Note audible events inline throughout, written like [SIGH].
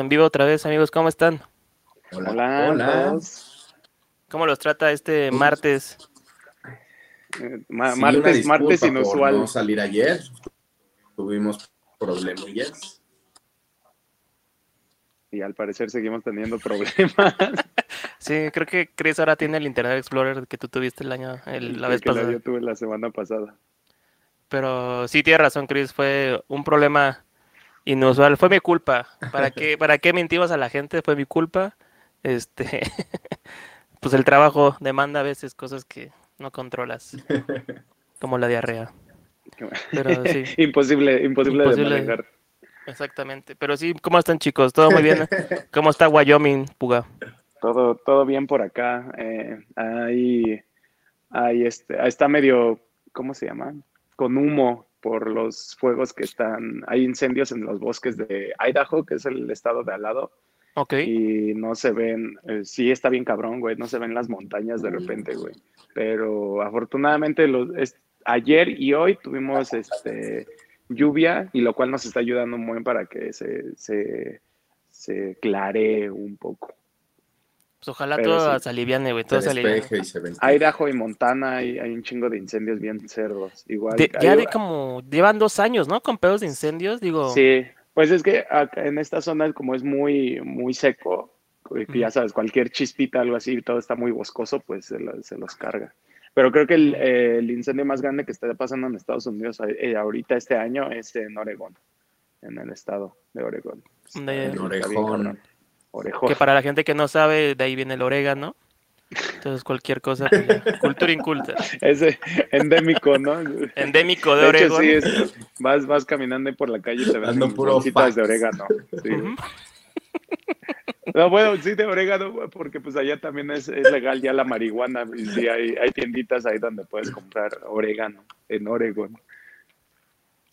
en vivo otra vez, amigos. ¿Cómo están? Hola. Hola. ¿Cómo los trata este martes? Eh, martes, martes inusual. no salir ayer. Tuvimos problemillas. Y al parecer seguimos teniendo problemas. [LAUGHS] sí, creo que Chris ahora tiene el Internet Explorer que tú tuviste el año, la vez pasada. yo tuve la semana pasada. Pero sí, tiene razón, Chris. Fue un problema inusual. Fue mi culpa. ¿Para [LAUGHS] qué, para qué mentimos a la gente? Fue mi culpa. Este, [LAUGHS] pues el trabajo demanda a veces cosas que no controlas, [LAUGHS] como la diarrea. Pero sí. imposible, imposible, de manejar. Exactamente. Pero sí, ¿cómo están chicos? ¿Todo muy bien? ¿Cómo está Wyoming, Puga? Todo, todo bien por acá. Eh, ahí, ahí este, está medio, ¿cómo se llama? Con humo por los fuegos que están, hay incendios en los bosques de Idaho, que es el estado de al lado. Ok. Y no se ven, eh, sí está bien cabrón, güey, no se ven las montañas de repente, güey. Pero afortunadamente los, ayer y hoy tuvimos este, lluvia, y lo cual nos está ayudando muy bien para que se, se, se claree un poco. Pues ojalá todo se aliviane, güey. Todo se, aliviane. Idaho y Montana hay, hay, un chingo de incendios bien cerdos. Igual. ya de como. Llevan dos años, ¿no? Con pedos de incendios, digo. Sí. Pues es que en esta zona, como es muy, muy seco, ya sabes, cualquier chispita, algo así, todo está muy boscoso, pues se, los carga. Pero creo que el, incendio más grande que está pasando en Estados Unidos eh, ahorita este año es en Oregón, en el estado de Oregón. En Oregón. Que para la gente que no sabe, de ahí viene el orégano. Entonces cualquier cosa, pues, cultura inculta. Es endémico, ¿no? Endémico de, Oregón. sí, vas, vas caminando por la calle y te ven bolsitas de orégano. Sí. No, bueno, sí de orégano, porque pues allá también es, legal ya la marihuana. Y sí, hay, hay tienditas ahí donde puedes comprar orégano en Oregón.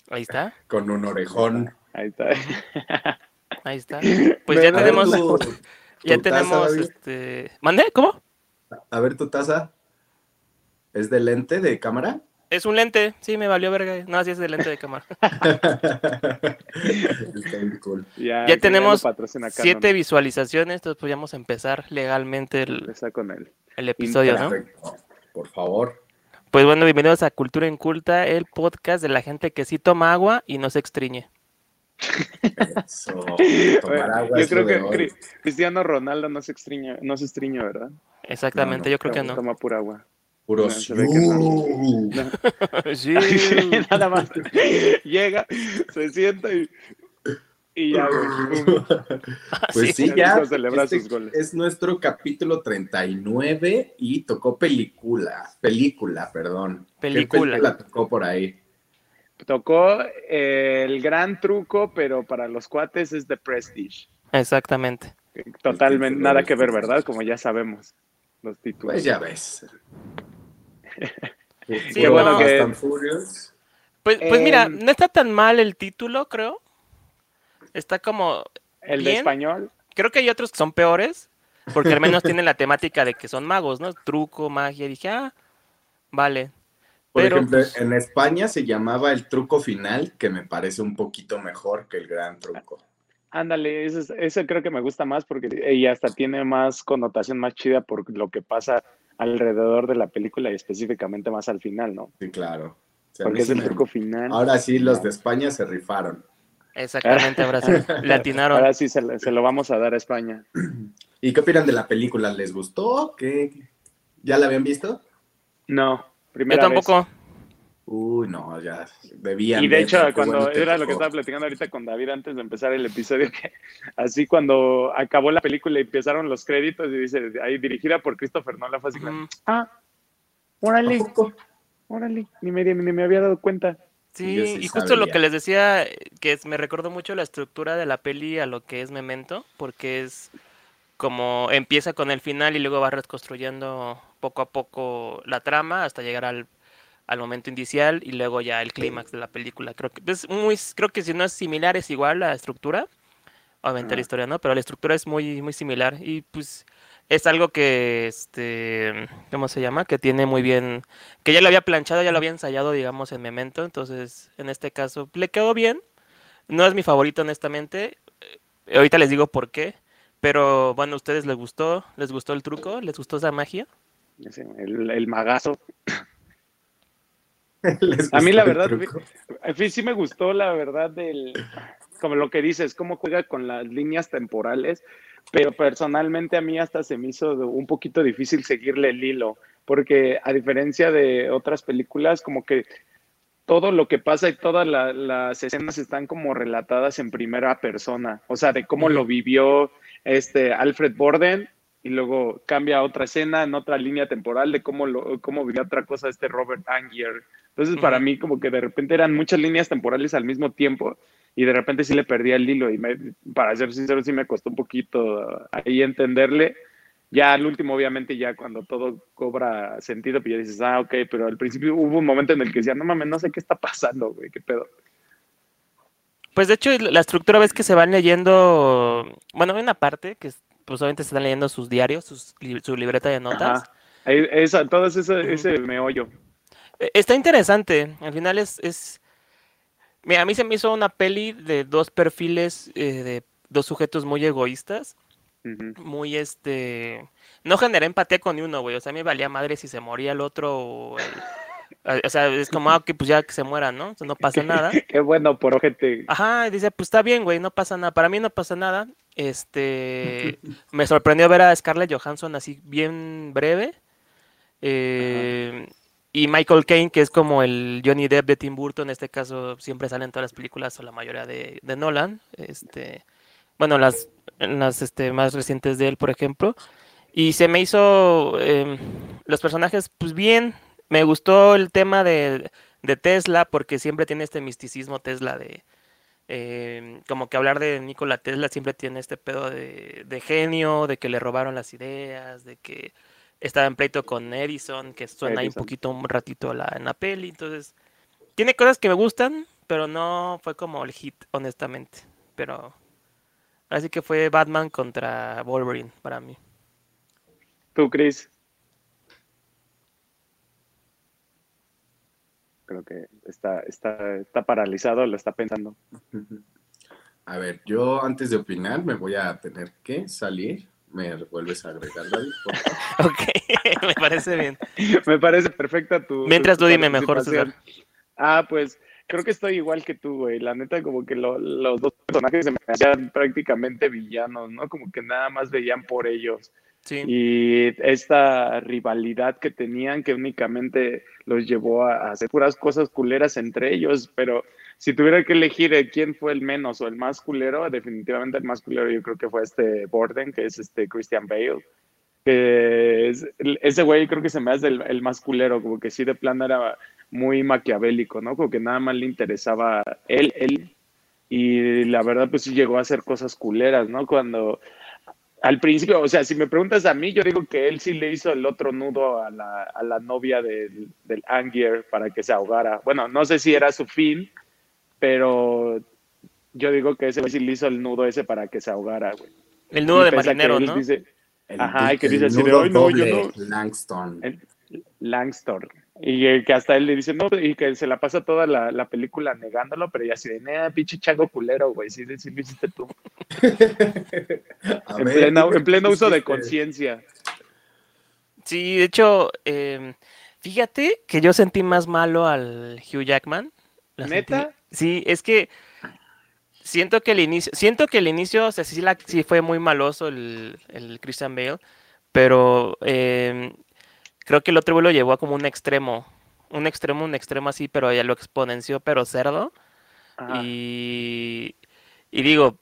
Ahí está. Con un orejón. Ahí está. [LAUGHS] Ahí está. [COUGHS] Pues ya tenemos. ya tenemos este. ¿Mande? ¿Cómo? A ver tu taza. ¿Es de lente de cámara? Es un lente, sí, me valió verga. No, sí es de lente de cámara. [LAUGHS] [LAUGHS] Ya, tenemos siete visualizaciones, entonces podríamos empezar legalmente el, con el, el episodio, ¿no? Por favor. Pues bueno, bienvenidos a Cultura Inculta, el podcast de la gente que sí toma agua y no se extriñe. Yo creo que Cristiano Ronaldo no se extriña, no se estriña, ¿verdad? Exactamente, yo creo que no. Toma pura agua. Puro [LAUGHS] [LAUGHS] sí. Nada más. Llega, se sienta y, y ya, [LAUGHS] Pues sí, ya. Este es nuestro capítulo 39 y tocó película. Película, perdón. Película. película tocó por ahí? Tocó eh, el gran truco, pero para los cuates es The Prestige. Exactamente. Totalmente, nada que ver, ¿verdad? Como ya sabemos los títulos. Pues ya ves. [LAUGHS] sí, bueno que... Pues, pues mira, em, no está tan mal el título, creo. Está como. El de español. Creo que hay otros que son peores, porque al menos tienen la temática de que son magos, ¿no? Truco, magia. Y dije, ah, vale. Por ejemplo, pues en España se llamaba el truco final, que me parece un poquito mejor que el gran truco. Ándale, eso, creo que me gusta más porque ella hasta tiene más connotación más chida por lo que pasa alrededor de la película y específicamente más al final, ¿no? Sí, claro. porque es el truco final. Ahora sí, los de España se rifaron. Exactamente, ahora sí, [LAUGHS] le atinaron. Ahora sí se, se, lo vamos a dar a España. [CLEARS THROAT] ¿Y qué opinan de la película? ¿Les gustó? ¿Qué? ¿Ya la habían visto? No. Yo tampoco. Uy, no, ya debían. Y de hecho, cuando era lo que estaba platicando ahorita con David antes de empezar el episodio, que así cuando acabó la película y empezaron los créditos y dice, ahí dirigida por Christopher Nolan, fue así, ah, órale, órale, ni me, ni me había dado cuenta. Sí, y justo lo que les decía, que me recordó mucho la estructura de la peli a lo que es Memento, porque es como empieza con el final y luego va reconstruyendo poco a poco la trama hasta llegar al, momento inicial y luego ya el clímax de la película. Creo que es muy, creo que si no es similar es igual la estructura. Obviamente la historia no, pero la estructura es muy, muy similar. Y pues es algo que este ¿cómo se llama? que tiene muy bien, que ya lo había planchado, ya lo había ensayado, digamos, en Memento. Entonces, en este caso, le quedó bien. No es mi favorito, honestamente ahorita les digo por qué. Pero bueno, ¿a ustedes les gustó? ¿Les gustó el truco? ¿Les gustó esa magia? El, el magazo. [LAUGHS] a mí la verdad, sí me gustó la verdad del, como lo que dices, cómo juega con las líneas temporales, pero personalmente a mí hasta se me hizo un poquito difícil seguirle el hilo, porque a diferencia de otras películas, como que todo lo que pasa y todas las escenas están como relatadas en primera persona, o sea, de cómo lo vivió este Alfred Borden y luego cambia a otra escena en otra línea temporal de cómo, lo, cómo vivió otra cosa este Robert Angier. Entonces, para mí, como que de repente eran muchas líneas temporales al mismo tiempo y de repente sí le perdía el hilo y para ser sincero sí me costó un poquito ahí entenderle. Ya al último, obviamente, ya cuando todo cobra sentido, pues ya dices, ah, ok, pero al principio hubo un momento en el que decía, no mames, no sé qué está pasando, güey, qué pedo. Pues de hecho, la estructura ves que se van leyendo, bueno, hay una parte que pues obviamente están leyendo sus diarios, su libreta de notas. Esa, todo ese, ese meollo. E, está interesante, al final es, es Mira, a mí se me hizo una peli de dos perfiles, eh, de dos sujetos muy egoístas. Muy este. No generé empatía con ni uno, güey. O sea, a mí valía madre si se moría el otro. O, sea, es como, ah, que pues ya que se muera, ¿no? no pasa [LAUGHS] nada. Qué bueno por ojete. Ajá, dice, pues está bien, güey, no pasa nada. Para mí no pasa nada. Este. [LAUGHS] me sorprendió ver a Scarlett Johansson así bien breve. Eh, y Michael Caine, que es como el Johnny Depp de Tim Burton, en este caso siempre salen todas las películas o la mayoría de, Nolan. Este, bueno, las, las este, más recientes de él, por ejemplo. Y se me hizo em, los personajes, pues bien. Me gustó el tema de, Tesla, porque siempre tiene este misticismo Tesla de. Em, como que hablar de Nikola Tesla siempre tiene este pedo de, de genio, de que le robaron las ideas, de que estaba en pleito con Edison, que suena ahí un poquito un ratito la, en la peli. Entonces, tiene cosas que me gustan, pero no fue como el hit, honestamente. Pero así que fue Batman contra Wolverine para mí. ¿Tú, Chris? Creo que está, está, está paralizado, lo está pensando. A ver, yo antes de opinar me voy a tener que salir me vuelves a agregar, David. [LAUGHS] ok, [LAUGHS] me parece bien. me parece perfecta tu. Mientras tú dime mejor, César. Ah, pues creo que estoy igual que tú, güey. La neta, como que los dos personajes se me hacían prácticamente villanos, ¿no? Como que nada más veían por ellos. Y esta rivalidad que tenían que únicamente los llevó a hacer puras cosas culeras entre ellos, pero si tuviera que elegir quién fue el menos o el más culero, definitivamente el más culero yo creo que fue este Borden, que es este Christian Bale. Que ese güey creo que se me hace el, más culero, como que sí de plano era muy maquiavélico, ¿no? Como que nada más le interesaba él, él. Y la verdad, pues sí llegó a hacer cosas culeras, ¿no? Cuando al principio, o sea, si me preguntas a mí, yo digo que él sí le hizo el otro nudo a la, a la novia del, del Angier para que se ahogara. Bueno, no sé si era su fin, pero yo digo que ese güey sí le hizo el nudo ese para que se ahogara, güey. El nudo de marinero, ¿no? Dice, ajá, y que dice así de, hoy no, yo no. Langston. Langston. Y que hasta él le dice, no, y que se la pasa toda la, la película negándolo, pero ya así de, nada, pinche chango culero, güey, sí, sí lo hiciste tú. [LAUGHS] en, pleno, en, pleno uso de conciencia. Sí, de hecho, eh, fíjate que yo sentí más malo al Hugh Jackman. ¿Neta? Sí, es que siento que el inicio, siento que el inicio, o sea, sí, la, sí fue muy maloso el, el Christian Bale, pero em, creo que el otro vuelo llevó a como un extremo, un extremo, un extremo así, pero ya lo exponenció, pero cerdo. Y, y digo,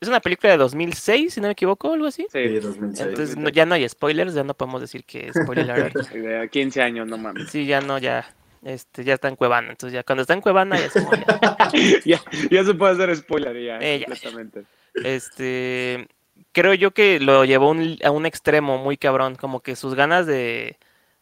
es una película de 2006, si no me equivoco, algo así. Sí, 2006. Entonces ya no hay spoilers, ya no podemos decir que spoiler [LAUGHS] De 15 años, no mames. Sí, ya no, ya, este, ya está en Cuevana. Entonces ya cuando está en Cuevana ya se [LAUGHS] ya, ya, se puede hacer spoiler ya, eh, Este, creo yo que lo llevó a un extremo muy cabrón, como que sus ganas de,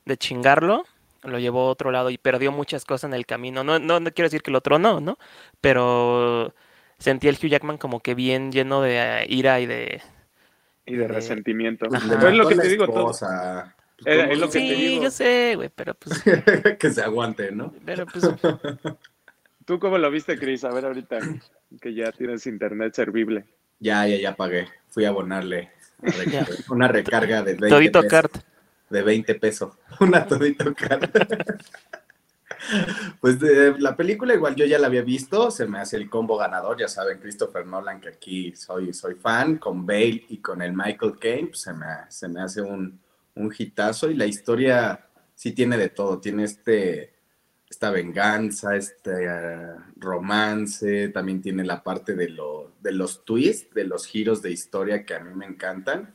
de chingarlo lo llevó a otro lado y perdió muchas cosas en el camino. No, no, no quiero decir que el otro no, ¿no? Pero sentí el Hugh Jackman como que bien lleno de ira y de... Y de, resentimiento. es lo que te digo todo. Pues, lo que sí, yo sé, güey, pero pues. [LAUGHS] que se aguante, ¿no? Pero pues. ¿Tú cómo lo viste, Chris? A ver, ahorita que ya tienes internet servible. Ya, ya, ya pagué. Fui a abonarle [LAUGHS] una recarga de 20 todito pesos. De 20 pesos. [LAUGHS] Una todito card. [LAUGHS] Pues de, la película igual yo ya la había visto, se me hace el combo ganador, ya saben, Christopher Nolan, que aquí soy, soy fan, con Bale y con el Michael Caine, pues se, me, se me hace un, un hitazo y la historia sí tiene de todo, tiene este, esta venganza, este uh, romance, también tiene la parte de, lo, de los twists, de los giros de historia que a mí me encantan.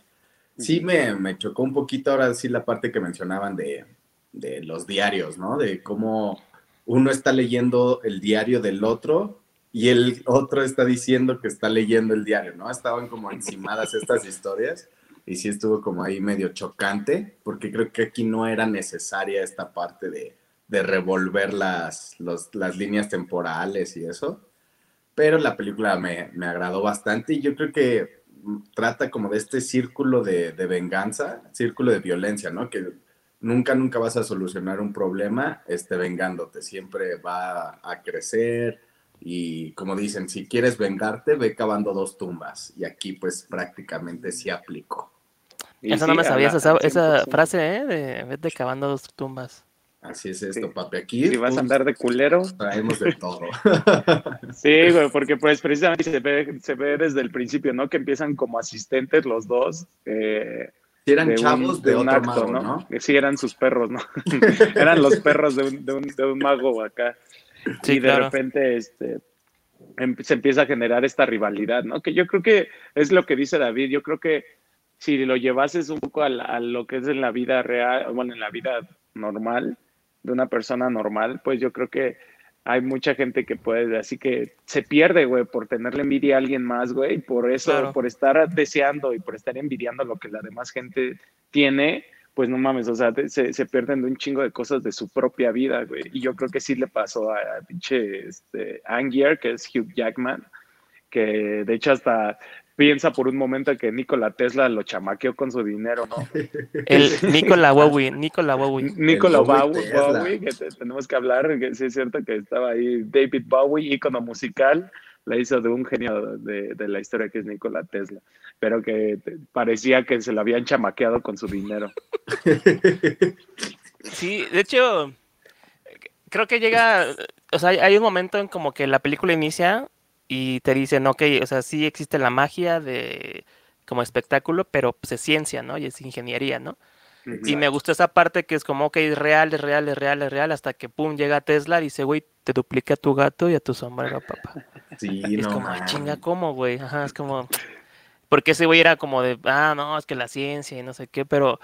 Sí me, me chocó un poquito ahora sí la parte que mencionaban de, de los diarios, ¿no? De cómo uno está leyendo el diario del otro y el otro está diciendo que está leyendo el diario, ¿no? Estaban como encimadas estas [LAUGHS] historias y sí estuvo como ahí medio chocante, porque creo que aquí no era necesaria esta parte de, de revolver las, las líneas temporales y eso, pero la película me, me, agradó bastante y yo creo que trata como de este círculo de, de venganza, círculo de violencia, ¿no? Que nunca, nunca vas a solucionar un problema este, vengándote, siempre va a crecer y como dicen, si quieres vengarte, ve cavando dos tumbas y aquí pues prácticamente sí aplicó. Eso no me sabías, esa, esa, frase, ¿eh? De vete cavando dos tumbas. Así es esto, sí. papi. Aquí. Si vas a andar de culero. [LAUGHS] Traemos de todo. [LAUGHS] sí, güey, porque pues precisamente se ve, se ve desde el principio, ¿no? Que empiezan como asistentes los dos. Eh, si eran de chavos un, de, de otro acto, mago, ¿no? ¿no? Sí, eran sus perros, ¿no? [LAUGHS] eran los perros de un, de un, de un mago acá. Sí, y de claro. repente, este, em, se empieza a generar esta rivalidad, ¿no? Que yo creo que es lo que dice David. Yo creo que si lo llevases un poco a, la, a lo que es en la vida real, bueno, en la vida normal, de una persona normal, pues yo creo que hay mucha gente que puede, así que se pierde, güey, por tenerle envidia a alguien más, güey, por eso, Claro. por estar deseando y por estar envidiando lo que la demás gente tiene, pues no mames, o sea, se, se pierden de un chingo de cosas de su propia vida, güey. Y yo creo que sí le pasó a, a pinche este, Angier, que es Hugh Jackman, que de hecho hasta piensa por un momento que Nikola Tesla lo chamaqueó con su dinero, ¿no? El Nicola Bowie, Nicola Bowie. Nikola Bowie que te- tenemos que hablar, que sí es cierto que estaba ahí David Bowie, ícono musical, la hizo de un genio de, de la historia que es Nikola Tesla, pero que te- parecía que se lo habían chamaqueado con su dinero. [LAUGHS] Sí, de hecho, creo que llega, o sea, hay un momento en como que la película inicia y te dicen, ok, o sea, sí existe la magia de como espectáculo, pero pues, es ciencia, ¿no? Y es ingeniería, ¿no? Y me gustó esa parte que es como, ok, es real, es real, es real, es real, hasta que pum, llega Tesla y dice, güey, te duplica a tu gato y a tu sombrero, papá. [LAUGHS] Sí, Y es no como, "Ah, mames. chinga, ¿cómo, güey? Ajá, es como. Porque ese güey era como de, ah, no, es que la ciencia y no sé qué, pero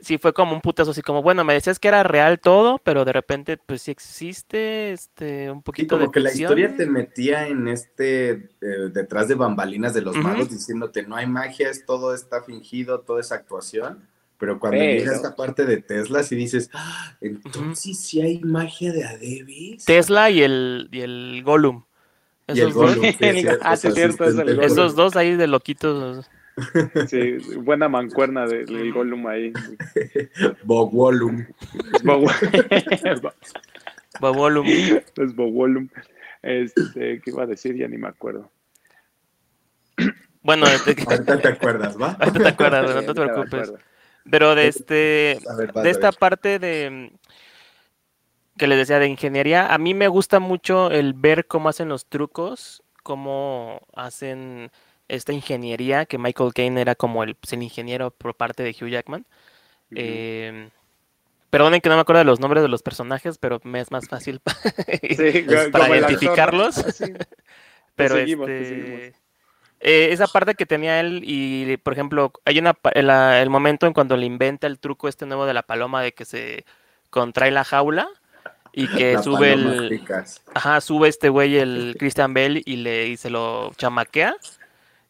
sí fue como un putazo así como, bueno, me decías que era real todo, pero de repente, pues sí existe este, un Sí, poquito como de que la historia te metía en este, eh, detrás de bambalinas de los Ujú. magos, diciéndote, no hay magia, es todo está fingido, toda esa actuación. Pero cuando Pero- llega esta parte de Tesla, sí dices, "Ah, entonces sí hay magia de Adebis. Tesla y el, y el Gollum. Y el Esos dos, sí, es [LAUGHS] Ah, sí, es cierto, es el esos dos ahí de loquitos. Sí, buena mancuerna del del Gollum ahí. Bogwolum. [LAUGHS] Es Bo- Gollum. es Bogolum. Este, ¿qué iba a decir? Ya ni me acuerdo. Bueno, este- Ahorita te acuerdas, ¿va? ahorita te acuerdas, no te preocupes. Pero de este, ver, de esta parte de que les decía de ingeniería, a mí me gusta mucho el ver cómo hacen los trucos, cómo hacen esta ingeniería, que Michael Caine era como el, pues, el ingeniero por parte de Hugh Jackman. Eh, perdonen que no me acuerdo de los nombres de los personajes, pero me es más fácil pa- [LAUGHS] Sí, para identificarlos. Ah, sí. [LAUGHS] Pero seguimos, te este, eh, esa parte que tenía él y, por ejemplo, hay una la- el momento en cuando le inventa el truco este nuevo de la paloma de que se contrae la jaula y que La sube el, ajá, sube este güey el [LAUGHS] Christian Bell y le y se lo chamaquea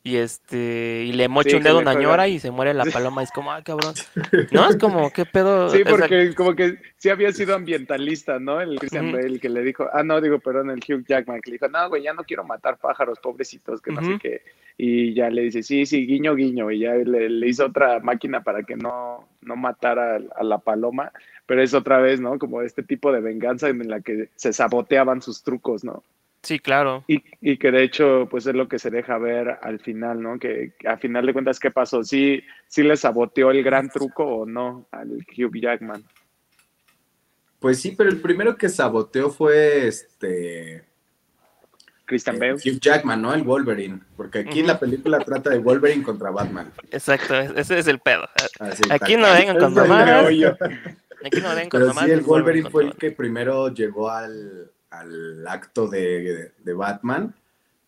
y este y le mocha Sí, un dedo una ñora y se muere la paloma, es como, ah, cabrón. [LAUGHS] No, es como, qué pedo. Sí, O sea, porque como que sí había sido ambientalista, ¿no? El Christian. Bale que le dijo, ah, no, digo, perdón, el Hugh Jackman que le dijo, no, güey, ya no quiero matar pájaros, pobrecitos, que no sé qué. Y ya le dice, sí, sí, guiño, guiño. Y ya le, le hizo otra máquina para que no, no matara a, a la paloma. Pero es otra vez, ¿no? Como este tipo de venganza en la que se saboteaban sus trucos, ¿no? Sí, claro. Y, y, que de hecho, pues es lo que se deja ver al final, ¿no? Que, que a final de cuentas, ¿qué pasó? ¿Sí, ¿Sí le saboteó el gran truco o no al Hugh Jackman? Pues sí, pero el primero que saboteó fue este. Christian eh, Bale. Hugh Jackman, ¿no? El Wolverine. Porque aquí Ujú. la película trata de Wolverine contra Batman. Exacto, ese es el pedo. Así, Aquí tal no vengan con meollo. Aquí no vengan con Pero sí, el Wolverine fue el que primero llegó al, al acto de, de Batman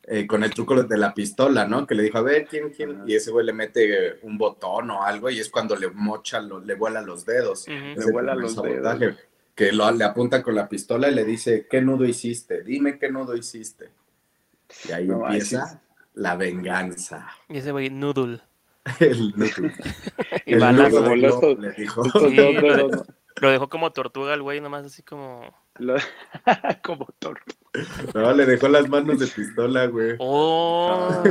eh, con el truco de la pistola, ¿no? Que le dijo, a ver, ¿quién, quién? Y ese güey le mete un botón o algo y es cuando le mocha, lo- le vuela los dedos. Le el vuela los sabotaje, Que lo- le apunta con la pistola y le dice, ¿qué nudo hiciste? Dime qué nudo hiciste. Y ahí No, ahí empieza sí. la venganza. Y ese güey, Noodle. [LAUGHS] El nudo. [LAUGHS] Y El balazo. nudo le dijo. Sí, dedos. Lo dejó como tortuga el güey, nomás así como. Lo- [LAUGHS] como torto. No, le dejó las manos de pistola, güey. ¡Oh!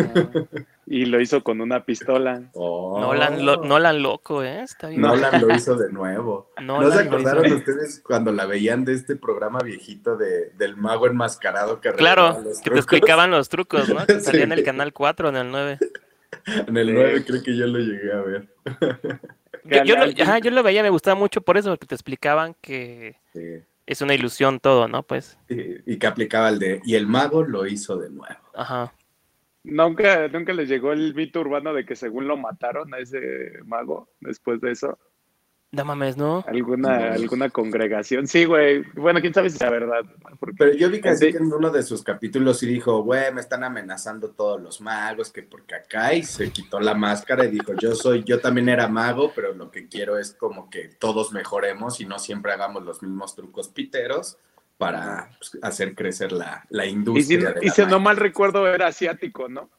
y lo hizo con una pistola. Oh. Nolan, lo- Nolan loco, ¿eh? Está bien. Nolan lo [LAUGHS] hizo de nuevo. ¿No se acordaron hizo. ustedes cuando la veían de este programa viejito de, del mago enmascarado que Claro, los que te explicaban los trucos, ¿no? Que Sí. [LAUGHS] salía en el canal 4, en el 9. En el Sí. 9 creo que yo lo llegué a ver. Yo, yo, lo, Canal- ajá, yo lo veía, me gustaba mucho por eso, porque te explicaban que Sí. Es una ilusión todo, ¿no? Pues, Y, y que aplicaba el de, y el mago lo hizo de nuevo. ajá. Nunca, nunca les llegó el mito urbano de que según lo mataron a ese mago después de eso. No mames, ¿no? ¿Alguna, No. alguna congregación? Sí, güey. Bueno, quién sabe si es la verdad. Porque Pero yo vi que así Sí. que en uno de sus capítulos sí dijo, güey, me están amenazando todos los magos, que porque acá y se quitó la máscara y dijo, yo soy, yo también era mago, pero lo que quiero es como que todos mejoremos y no siempre hagamos los mismos trucos piteros para pues, hacer crecer la, la Y si, industria. y si no magia". mal recuerdo, era asiático, ¿no?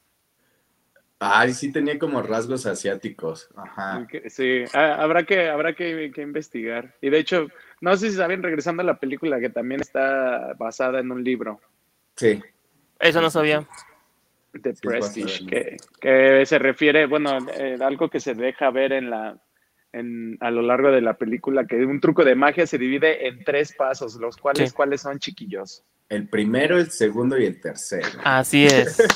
Ay, sí tenía como rasgos asiáticos. Ajá. Sí, ah, habrá, que, habrá que, que investigar. Y de hecho, no sé si saben, regresando a la película, que también está basada en un libro, Sí. Eso no sabía. The Sí, Prestige, que, que se refiere, bueno, eh, algo que se deja ver en la en, a lo largo de la película, que un truco de magia se divide en tres pasos, los cuales, Sí. ¿cuáles son chiquillos? El primero, el segundo y el tercero. Así es. [LAUGHS]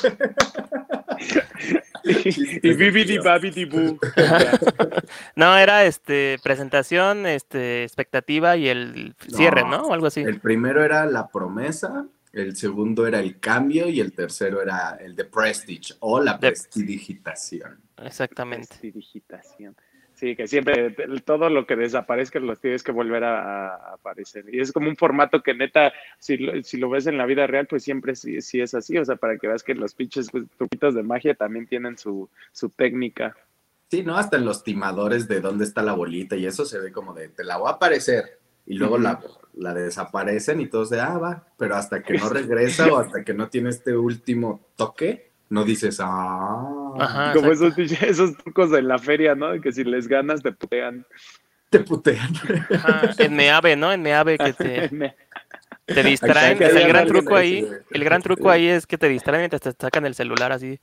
y bibidi babidi boo. [LAUGHS] No, era este presentación, este expectativa y el cierre, No. ¿no? O algo así. El primero era la promesa, el segundo era el cambio y el tercero era el de prestige o la prestidigitación. Exactamente. Prestidigitación. Sí, que siempre todo lo que desaparezca lo tienes que volver a, a aparecer. Y es como un formato que neta, si lo, si lo ves en la vida real, pues siempre sí, sí es así. O sea, para que veas que los pinches pues, truquitos de magia también tienen su, su técnica. Sí, ¿no? Hasta en los timadores de dónde está la bolita y eso se ve como de, te la voy a aparecer. Y luego la, la desaparecen y todos de, ah, va. Pero hasta que no [LAUGHS] regresa o hasta que no tiene este último toque, no dices, ah, Ajá. como esos, esos trucos de la feria, ¿no? Que si les ganas te putean. te putean. Ajá, En Meave, ¿no? En Meave que te, [LAUGHS] distraen. Sea, el gran truco ahí, el gran truco ahí es que te distraen mientras te sacan el celular así.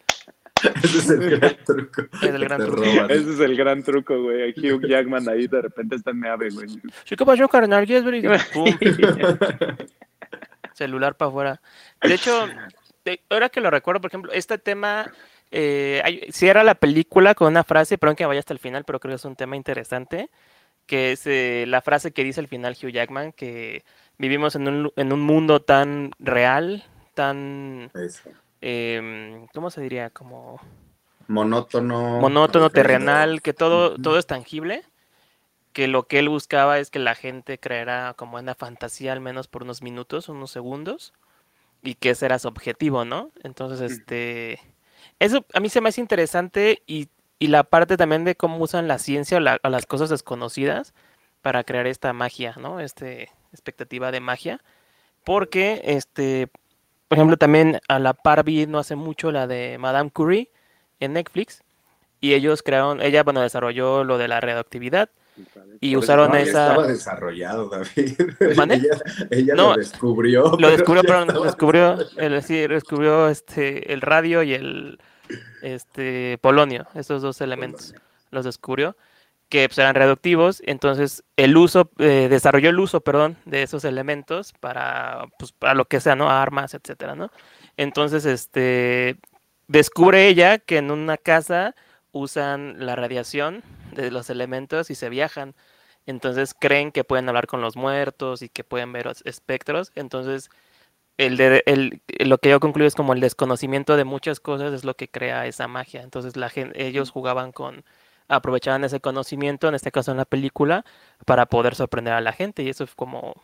Ese es el gran truco. Es el gran truco. Ese es el gran truco, güey. Hugh Jackman ahí de repente está en Meave, güey. Sí, ¿qué pasó, carnal? Good. [LAUGHS] Pum. celular para afuera. De hecho, ahora que lo recuerdo, por ejemplo, este tema eh, hay- cierra la película con una frase, perdón que vaya hasta el final, pero creo que es un tema interesante, que es eh, la frase que dice al final Hugh Jackman, que vivimos en un, en un mundo tan real, tan, em, ¿cómo se diría? Como Monótono. monótono, terrenal, que todo, todo es tangible, que lo que él buscaba es que la gente creara como en la fantasía al menos por unos minutos, unos segundos, y que ese era su objetivo, ¿no? Entonces, este, eso a mí se me hace interesante y, y la parte también de cómo usan la ciencia o, la- o las cosas desconocidas para crear esta magia, ¿no? Este expectativa de magia, porque, este, por ejemplo, también a la par vi no hace mucho la de Madame Curie en Netflix, y ellos crearon, ella, bueno, desarrolló lo de la radioactividad y Por usaron No, ya esa... estaba desarrollado, David. [LAUGHS] Ella ella No, lo descubrió. Lo pero descubrió, perdón, estaba descubrió, el, sí, descubrió este, el radio y el este, polonio, esos dos elementos, los descubrió. que pues, eran reductivos, entonces el uso, eh, desarrolló el uso, perdón, de esos elementos para, pues, para lo que sea, ¿no? Armas, etcétera, ¿no? Entonces, este, descubre ella que en una casa usan la radiación de los elementos y se viajan. Entonces creen que pueden hablar con los muertos y que pueden ver espectros. Entonces, el de, el, lo que yo concluyo es como el desconocimiento de muchas cosas es lo que crea esa magia. Entonces la gente, ellos jugaban con aprovechaban ese conocimiento, en este caso en la película, para poder sorprender a la gente. Y eso es como,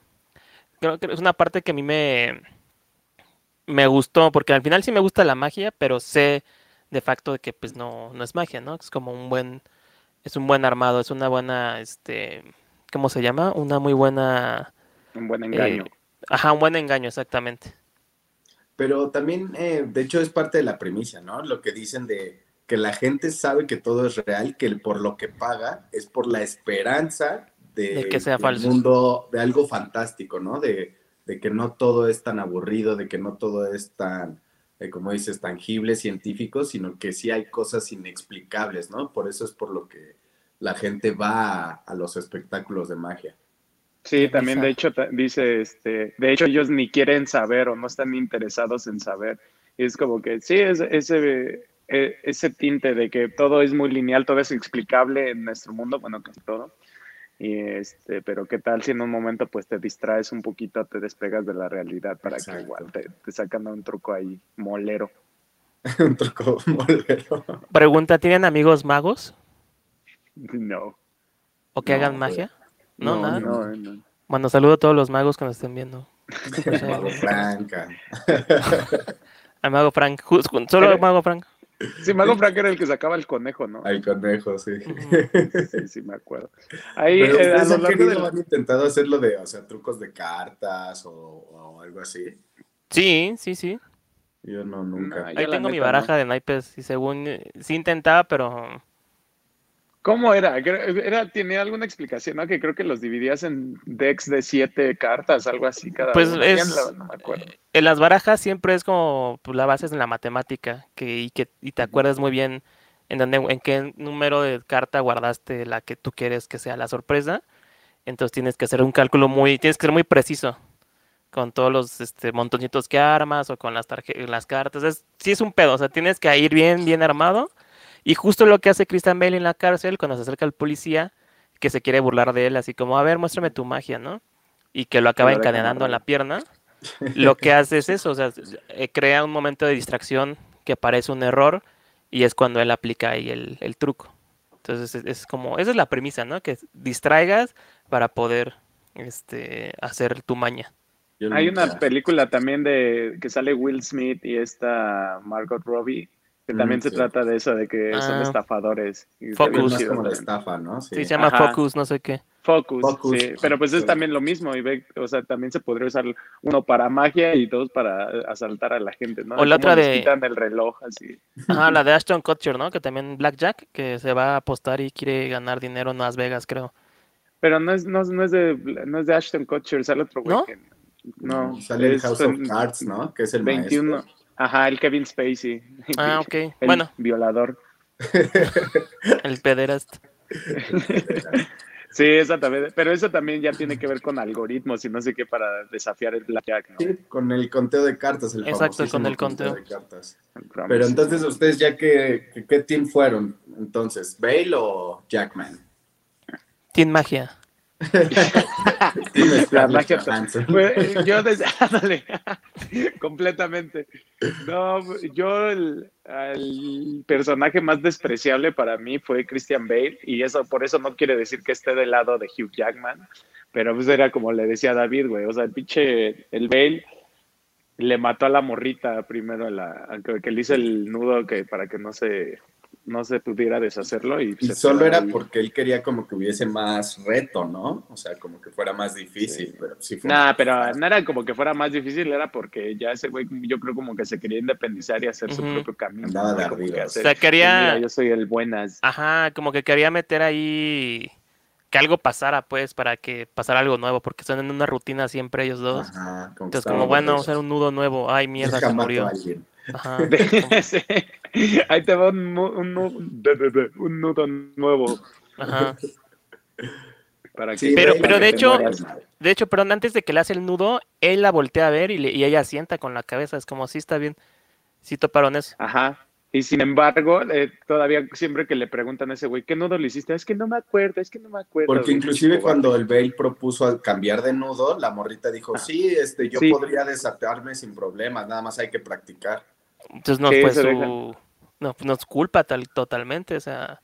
creo que es una parte que a mí me, me gustó, porque al final sí me gusta la magia, pero sé de facto de que pues no, no es magia, ¿no? Es como un buen, es un buen armado, es una buena, este, ¿cómo se llama? Una muy buena... Un buen engaño. Eh, ajá, un buen engaño, exactamente. Pero también, eh, de hecho, es parte de la premisa, ¿no? Lo que dicen de que la gente sabe que todo es real, que por lo que paga es por la esperanza de, que sea falso. mundo, de algo fantástico, ¿no? De, que no todo es tan aburrido, de que no todo es tan, eh, como dices, tangible, científico, sino que sí hay cosas inexplicables, ¿no? Por eso es por lo que la gente va a, los espectáculos de magia. Sí, también de hecho dice, este, de hecho ellos ni quieren saber o no están interesados en saber. Y es como que sí, es, ese e, ese tinte de que todo es muy lineal, todo es explicable en nuestro mundo, bueno, casi todo. Y este, pero qué tal si en un momento pues te distraes un poquito, te despegas de la realidad para que igual te, sacan un truco ahí molero. [LAUGHS] un truco molero. Pregunta, ¿tienen amigos magos? No. ¿O que hagan magia? No, nada. No, no. Bueno, saludo a todos los magos que nos estén viendo. Mago Franca. Al mago Frank, solo al mago Frank. Sí, Mago Frank era el que sacaba el conejo, ¿no? El conejo, [LAUGHS] sí. Sí, sí, me acuerdo. Ahí, Pero eh, han, intentado hacerlo de, o sea, trucos de cartas o, algo así? Sí, sí, sí. Yo no, nunca. Ahí tengo mi baraja de naipes y según, eh, sí intentaba, pero ¿Cómo era? era? Tenía alguna explicación, ¿no? Que creo que los dividías en decks de siete cartas, algo así cada Pues es, no me acuerdo. En las barajas siempre es como pues, la base es en la matemática, que, y que y te acuerdas muy bien en dónde, en qué número de carta guardaste la que tú quieres que sea la sorpresa. Entonces tienes que hacer un cálculo muy, tienes que ser muy preciso con todos los este, montoncitos que armas o con las, las cartas. Es, sí es un pedo, o sea, tienes que ir bien, bien armado y justo lo que hace Christian Bale en la cárcel cuando se acerca al policía, que se quiere burlar de él, así como, a ver, muéstrame tu magia, ¿no? Y que lo acaba encadenando en la pierna. [LAUGHS] Lo que hace es eso, o sea, eh, crea un momento de distracción que parece un error y es cuando él aplica ahí el, truco. Entonces es, como, esa es la premisa, ¿no? Que distraigas para poder este, hacer tu maña. Hay una película también de que sale Will Smith y esta Margot Robbie que también se trata de eso, de que son ah. estafadores. Focus. como la estafa, ¿no? Sí, se llama Focus, no sé qué. Focus, sí. Pero pues es también lo mismo. Y ve, o sea, también se podría usar uno para magia y dos para asaltar a la gente, ¿no? O la otra de. quitan el reloj, así. Ajá, la de Ashton Kutcher, ¿no? Que también Blackjack, que se va a apostar y quiere ganar dinero en Las Vegas, creo. Pero no es, no, no es, de, no es de Ashton Kutcher, sale otro güey. ¿No? no, sale el House of Cards, ¿no? Que es el 21. Maestro. Ajá, el Kevin Spacey. Ah, [LAUGHS] ok. El bueno. Violador. [LAUGHS] el pederast. [LAUGHS] Sí, esa también, pero eso también ya tiene que ver con algoritmos y no sé qué para desafiar el blackjack, ¿no? Sí, con el conteo de cartas, el Exacto, con el conteo. de cartas. Pero entonces ustedes ya que, ¿qué team fueron? Entonces, ¿Bale o Jackman? Team Magia. [LAUGHS] la magia yo desde, [LAUGHS] completamente. No, yo el, personaje más despreciable para mí fue Christian Bale y eso por eso no quiere decir que esté del lado de Hugh Jackman, pero pues era como le decía David, güey, o sea, el pinche el Bale le mató a la morrita primero la que le hizo el nudo que para que no se no se pudiera deshacerlo. Y, solo era porque él quería como que hubiese más reto, ¿no? O sea, como que fuera más difícil. Pero sí Nada, pero no era como que fuera más difícil, era porque ya ese güey, yo creo como que se quería independizar y hacer su propio camino. Andaba de arriba. o sea, quería... yo soy el buenas. Ajá, como que quería meter ahí que algo pasara, pues, para que pasara algo nuevo, porque están en una rutina siempre ellos dos. Ajá, Entonces, como, bueno, vamos a hacer un nudo nuevo. Ay, mierda, se murió. [LAUGHS] [LAUGHS] Ahí te va un, un, nudo nuevo. Ajá. Para Sí, que Pero- pero de hecho-. De hecho, perdón, antes de que le hace el nudo, él la voltea a ver y, le- y ella sienta con la cabeza. Es como, sí, está bien. Sí toparon eso. Ajá. Y sin embargo, eh, todavía siempre que le preguntan a ese güey, ¿qué nudo le hiciste? Es que no me acuerdo, es que no me acuerdo. Porque güey, inclusive chico, cuando el Bale propuso al cambiar de nudo, la morrita dijo, sí, este, yo Sí. podría desatarme sin problemas, nada más hay que practicar. Entonces no fue su... No, no es culpa tal, totalmente. O sea,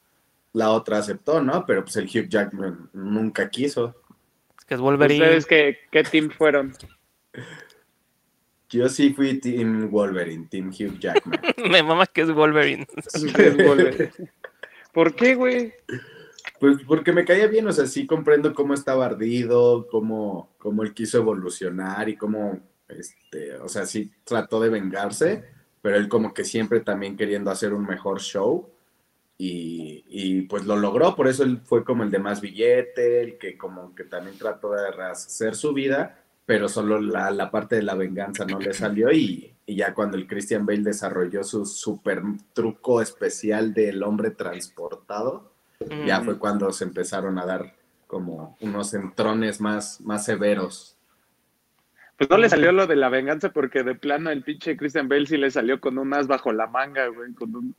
La otra aceptó, ¿no? Pero pues el Hugh Jackman nunca quiso. es que es Wolverine. ¿Ustedes qué, qué team fueron? Yo sí fui Team Wolverine, Team Hugh Jackman. [LAUGHS] Me mama que [LAUGHS] es Wolverine. ¿Por qué, güey? Pues porque me caía bien, o sea, sí comprendo cómo estaba ardido, cómo, cómo él quiso evolucionar y cómo, este, o sea, sí trató de vengarse, pero él como que siempre también queriendo hacer un mejor show y, y, pues lo logró, por eso él fue como el de más billete, el que como que también trató de rehacer su vida, pero solo la, la parte de la venganza no le salió y, y ya cuando el Christian Bale desarrolló su super truco especial del hombre transportado, ya Mm. fue cuando se empezaron a dar como unos entrones más, más severos. Pues no le salió lo de la venganza porque de plano el pinche Christian Bale sí le salió con un as bajo la manga, güey, con un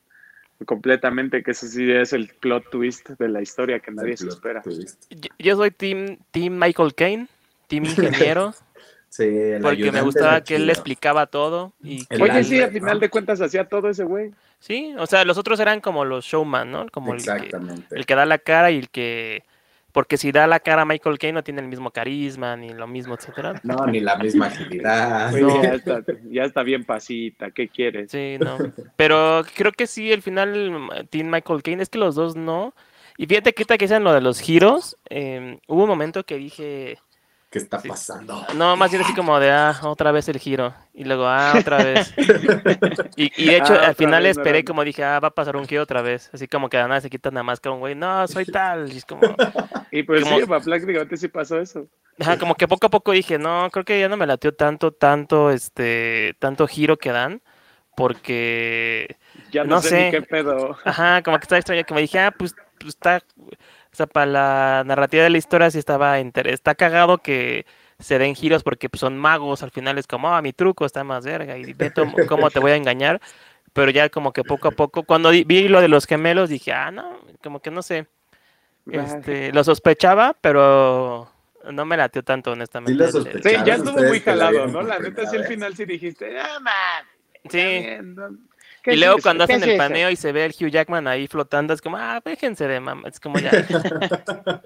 completamente que eso sí es el plot twist de la historia que nadie se Lo espera. Yo, yo soy team, team Michael Caine, team [LAUGHS] ingeniero, Sí, el porque me gustaba que él le explicaba todo. Y El Oye, sí, al final de cuentas hacía todo ese güey. sí, o sea, los otros eran como los showman, ¿no? Como el que, Exactamente. el que da la cara y el que... Porque si da la cara a Michael Caine no tiene el mismo carisma, ni lo mismo, etcétera. [LAUGHS] No, ni la misma agilidad. Güey, No. ya, está, ya está bien pasita, ¿qué quieres? Sí, no. Pero creo que sí, el final, Team Michael Caine, es que los dos no. Y fíjate que ahorita que dicen lo de los giros, eh, hubo un momento que dije, ¿Qué está Sí. pasando? no, más bien así como de, ah, otra vez el giro. Y luego, ah, otra vez. [LAUGHS] Y, y de hecho, Ah, al final vez, no esperé era- como dije, ah, va a pasar un giro otra vez. Así como que nada se quitan la máscara un güey, no, soy tal. Y es como, Y pues Como- sí, prácticamente sí pasó eso. ajá, como que poco a poco dije, no, creo que ya no me latió tanto, tanto, este, tanto giro que dan. Porque Ya no, No sé, sé. ni qué pedo. Ajá, como que estaba extraño que me dije, ah, pues, pues está, o sea, para la narrativa de la historia sí estaba, inter- está cagado que se den giros porque pues, son magos, al final es como, ah, mi truco está más verga y ve cómo- te voy a engañar, pero ya como que poco a [LAUGHS] poco, cuando vi lo de los gemelos dije, ah, no, como que no sé, este, lo sospechaba, pero no me latió tanto, honestamente. Sí ya estuvo muy jalado, ¿no? La neta, sí, al final sí dijiste, ah, man. Sí. está bien, ¿no? ¿Qué Y luego cuando ¿Qué hacen es el eso? paneo y se ve el Hugh Jackman ahí flotando, es como, ah, déjense de mamá, es como ya. [LAUGHS]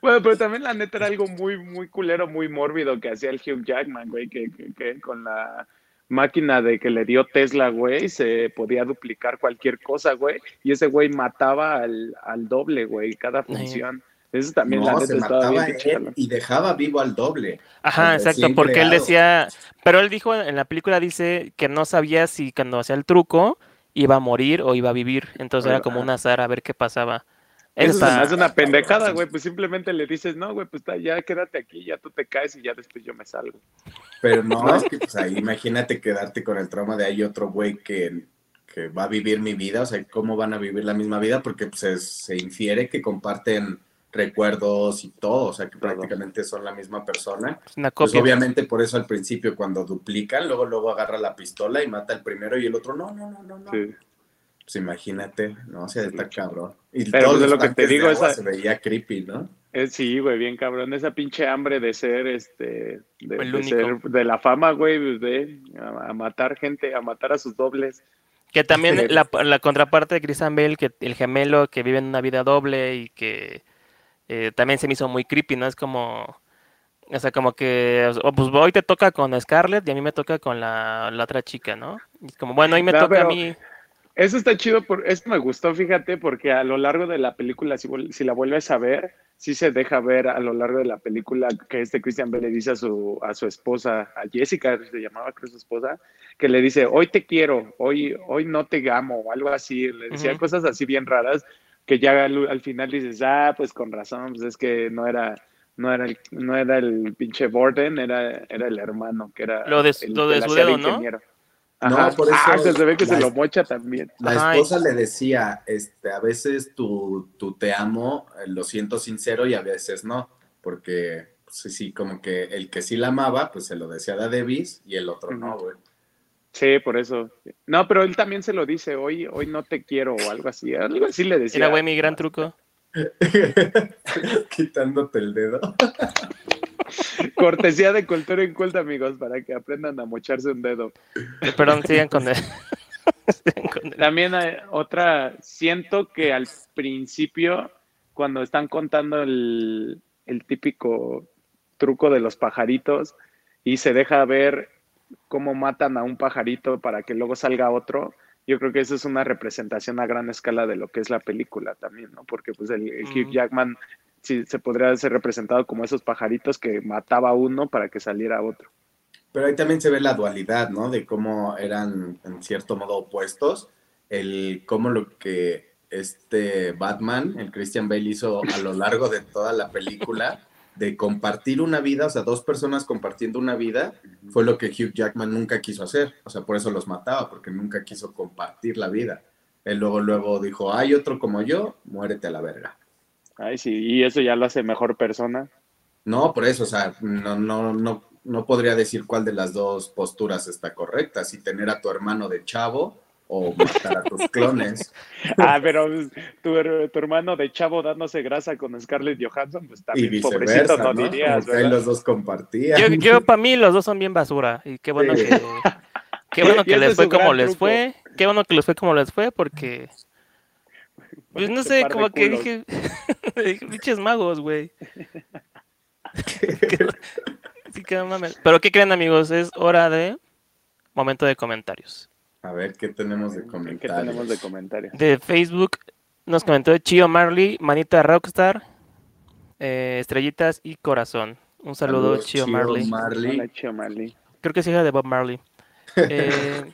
Bueno, pero también la neta era algo muy, muy culero, muy mórbido que hacía el Hugh Jackman, güey, que, que, que con la máquina de que le dio Tesla, güey, se podía duplicar cualquier cosa, güey, y ese güey mataba al, al doble, güey, cada función. Eso también la No, se estaba mataba bien él chido. y dejaba vivo al doble. Ajá, al exacto, porque él decía, pero él dijo en la película dice que no sabía si cuando hacía el truco iba a morir o iba a vivir, entonces era como un azar a ver qué pasaba. Eso está- hace una pendejada, güey, pues simplemente le dices, no, güey, pues está, ya quédate aquí, ya tú te caes y ya después yo me salgo. Pero no, es que pues ahí imagínate quedarte con el trauma de hay otro güey que, que va a vivir mi vida, o sea, ¿cómo van a vivir la misma vida? Porque pues, se, se infiere que comparten recuerdos y todo, o sea, que prácticamente son la misma persona. es una Pues copia. obviamente por eso al principio cuando duplican, luego luego agarra la pistola y mata al primero y el otro no, no, no, no, no. Sí. Pues imagínate, no, o sea, está cabrón. Y Pero, todos pues, de los lo que te digo, esa- se veía creepy, ¿no? Eh, sí, güey, bien cabrón. Esa pinche hambre de ser, este, de, El de único. ser, de la fama, güey, pues, de a, a matar gente, a matar a sus dobles. Que también la, la contraparte de Christian Bale, que el gemelo que vive en una vida doble y que eh, también se me hizo muy creepy, ¿no? Es como, o sea, como que, pues hoy te toca con Scarlett y a mí me toca con la, la otra chica, ¿no? Y es como, bueno, hoy me No, toca a mí. Eso está chido, por, eso me gustó, fíjate, porque a lo largo de la película, si, si la vuelves a ver, sí se deja ver a lo largo de la película que este Christian Bale le dice a su, a su esposa, a Jessica, se llamaba creo su esposa, que le dice, hoy te quiero, hoy, hoy no te amo, o algo así, le decía cosas así bien raras, que ya al, al final dices, ah, pues con razón, pues es que no era... No era, el, no era el pinche Borden, era, era el hermano, que era Lo de- el, lo de su ¿no? por eso. Ah, se ve que se lo mocha también. La esposa le decía, este, a veces tu, tu te amo, eh, lo siento sincero y a veces no, porque pues, sí, como que el que sí la amaba, pues se lo decía a Davis y el otro no, güey. Sí, por eso. No, pero él también se lo dice, hoy, hoy no te quiero o algo así. Algo así le decía. Era, güey, mi gran truco. [LAUGHS] Quitándote el dedo. [LAUGHS] Cortesía de cultura inculta, amigos, para que aprendan a mocharse un dedo. Perdón, [LAUGHS] sigan con él. También hay otra, siento que al principio, cuando están contando el, el típico truco de los pajaritos y se deja ver cómo matan a un pajarito para que luego salga otro, yo creo que eso es una representación a gran escala de lo que es la película también, ¿no? Porque pues el, Hugh Jackman sí, se podría ser representado como esos pajaritos que mataba a uno para que saliera otro. Pero ahí también se ve la dualidad, ¿no? De cómo eran en cierto modo opuestos, el cómo lo que este Batman, el Christian Bale hizo a lo largo de toda la película, de compartir una vida, o sea, dos personas compartiendo una vida, fue lo que Hugh Jackman nunca quiso hacer. O sea, por eso los mataba, porque nunca quiso compartir la vida. Él luego, luego dijo, hay otro como yo, muérete a la verga. Ay, sí, y eso ya lo hace mejor persona. No, por eso, o sea, no, no, no, no podría decir cuál de las dos posturas está correcta. Si tener a tu hermano de chavo o matar a tus [LAUGHS] clones. ah, pero tu, hermano de chavo dándose grasa con Scarlett Johansson, pues también pobrecito no, ¿no? dirías. los dos compartían. Yo, yo para mí los dos son bien basura y qué bueno que qué bueno [LAUGHS] que les fue como les fue, qué bueno que les fue como les fue porque pues no sé, como que [LAUGHS] dije, pinches magos, güey. Pero ¿qué creen amigos? Es hora de momento de comentarios. A ver, ¿qué tenemos de comentarios? ¿Qué tenemos de comentarios? De Facebook nos comentó Chio Marley, Manita Rockstar, eh, Estrellitas y Corazón. Un saludo, Chio, Marley. Hola, Chio Marley. Creo que es hija de Bob Marley. [LAUGHS] Eh,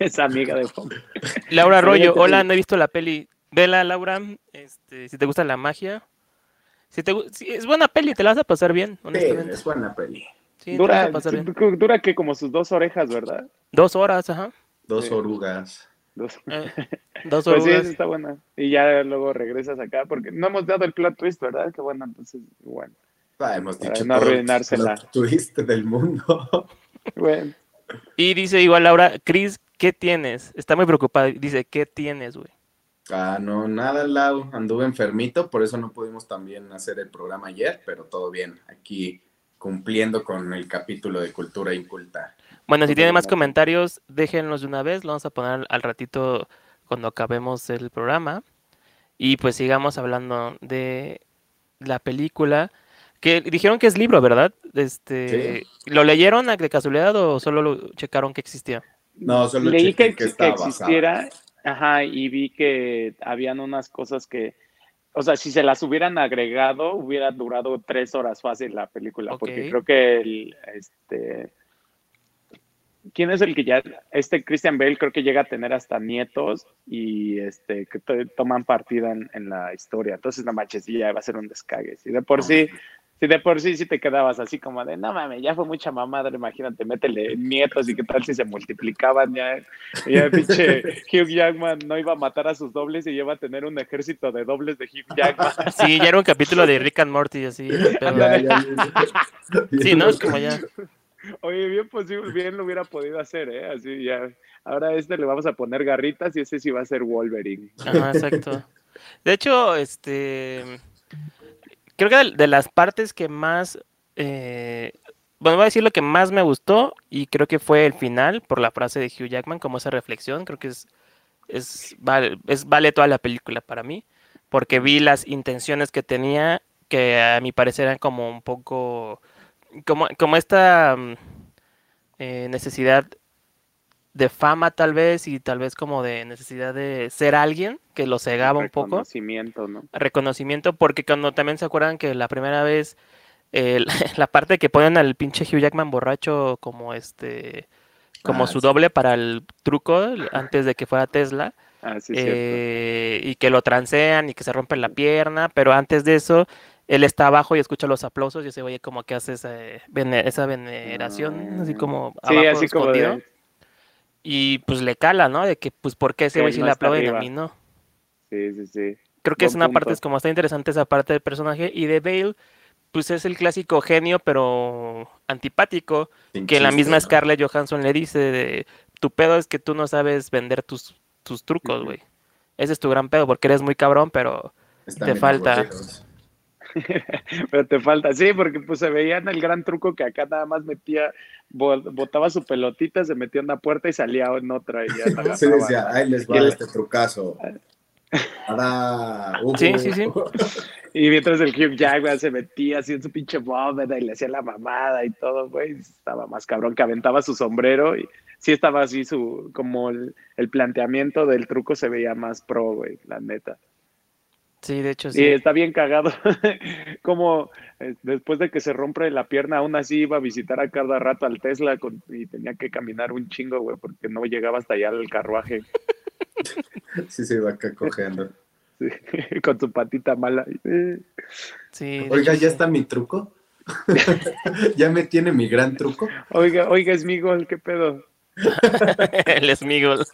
es amiga de Bob. Laura Arroyo, hola, no he visto la peli. Vela, Laura, este, si te gusta la magia. Si, te, si es buena peli, te la vas a pasar bien, honestamente. es buena peli. dura, dura que como sus dos orejas, ¿verdad? Dos horas, ajá. Dos orugas. Dos, eh, dos orugas. Pues sí, está buena. Y ya luego regresas acá, porque no hemos dado el plot twist, ¿verdad? Qué bueno, entonces, bueno. Ah, hemos dicho no arruinársela. El plot twist del mundo. [LAUGHS] bueno. Y dice igual Laura, Chris, ¿qué tienes? Está muy preocupada. Dice, ¿qué tienes, güey? Ah, no, nada, Lau. Anduve enfermito, por eso no pudimos también hacer el programa ayer, pero todo bien. Aquí cumpliendo con el capítulo de Cultura Inculta. Bueno, si tienen más comentarios, déjenlos de una vez. Lo vamos a poner al ratito cuando acabemos el programa. Y pues sigamos hablando de la película. Que dijeron que es libro, ¿verdad? Este, ¿Lo leyeron de casualidad o solo lo checaron que existía? No, solo leí que, que, existiera. Ajá, y vi que habían unas cosas que, o sea, si se las hubieran agregado, hubiera durado tres horas fácil la película, porque creo que el, este, ¿Quién es el que ya, este Christian Bale creo que llega a tener hasta nietos y este que toman partida en, la historia? Entonces, no manches, ya va a ser un descague. Si de por sí, si de por sí, si te quedabas así como de, no mames, ya fue mucha mamada, imagínate, métele nietos y qué tal si se multiplicaban ya. Ya pinche [LAUGHS] Hugh Jackman no iba a matar a sus dobles y iba a tener un ejército de dobles de Hugh Jackman. [LAUGHS] Sí, ya era un capítulo de Rick and Morty así. [LAUGHS] sí, ¿no? Es como ya. Oye, bien posible, bien lo hubiera podido hacer, ¿eh? Así ya. Ahora a este le vamos a poner garritas y ese sí va a ser Wolverine. Ajá, exacto. De hecho, este. Creo que de, las partes que más. Eh, bueno, voy a decir lo que más me gustó y creo que fue el final por la frase de Hugh Jackman, como esa reflexión. Creo que es, es, vale, toda la película para mí, porque vi las intenciones que tenía que a mi parecer eran como un poco como, como esta mm, eh, necesidad de fama tal vez y tal vez como de necesidad de ser alguien que lo cegaba un poco. Reconocimiento, ¿no? Reconocimiento, porque cuando también se acuerdan que la primera vez [LAUGHS] la parte que ponen al pinche Hugh Jackman borracho como este como ah, su doble para el truco antes de que fuera Tesla. Ah, eh, y que lo transean y que se rompe la pierna, pero antes de eso él está abajo y escucha los aplausos y se oye como que hace esa, esa veneración, así como sí, así como Y pues le cala, ¿no? De que, pues, ¿por qué ese güey sí no le aplauden a mí no? Sí, sí, sí. Creo que es una parte, es como está interesante esa parte del personaje. Y de Bale, pues es el clásico genio, pero antipático. Sin Que la misma ¿no? Scarlett Johansson le dice de, tu pedo es que tú no sabes vender tus, tus trucos, güey. Ese es tu gran pedo, porque eres muy cabrón, pero Están te falta. [LAUGHS] Pero te falta, sí, porque pues se veían el gran truco que acá nada más metía, bo- botaba su pelotita, se metía en una puerta y salía en otra y ya [LAUGHS] Sí, decía, ahí les va el- este trucazo. Ahora. uh, Sí, sí, sí. [LAUGHS] Y mientras el Hugh Jackman se metía así en su pinche bóveda y le hacía la mamada y todo, güey, estaba más cabrón que aventaba su sombrero y sí estaba así su, como el, el planteamiento del truco se veía más pro, güey, la neta. Sí, de hecho Y sí. está bien cagado, [LAUGHS] como eh, después de que se rompe la pierna, aún así iba a visitar a cada rato al Tesla con- y tenía que caminar un chingo, güey, porque no llegaba hasta allá al carruaje [LAUGHS] Sí, se iba acá cogiendo. sí, [LAUGHS] con su patita mala. Sí, Oiga, hecho, ¿ya sí. está mi truco? ¿Ya me tiene mi gran truco? Oiga, oiga, es mi gol, ¿qué pedo? el Smigol.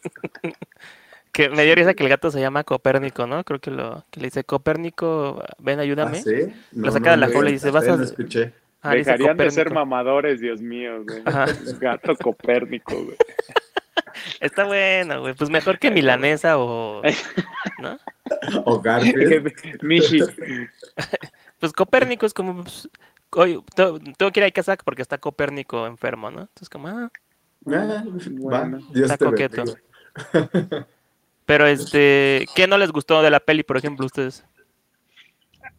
Que me dio risa que el gato se llama Copérnico, ¿no? Creo que lo que le dice Copérnico, ven, ayúdame. ¿Ah, sí? Lo saca de la jaula y dice, vas a- apenas escuché. Ah, Dejarían de ser mamadores, Dios mío, güey. Ajá. [LAUGHS] Gato Copérnico, güey. [LAUGHS] Está bueno, güey. Pues mejor que milanesa o. ¿No? [LAUGHS] O Garfield. Michi. Pues Copérnico es como. pues, oye, tengo, tengo que ir a casa porque está Copérnico enfermo, ¿no? Entonces, como, ah. Ah, Bueno. Dios Está te coqueto. bendiga. Pero este. ¿Qué no les gustó de la peli, por ejemplo, ustedes?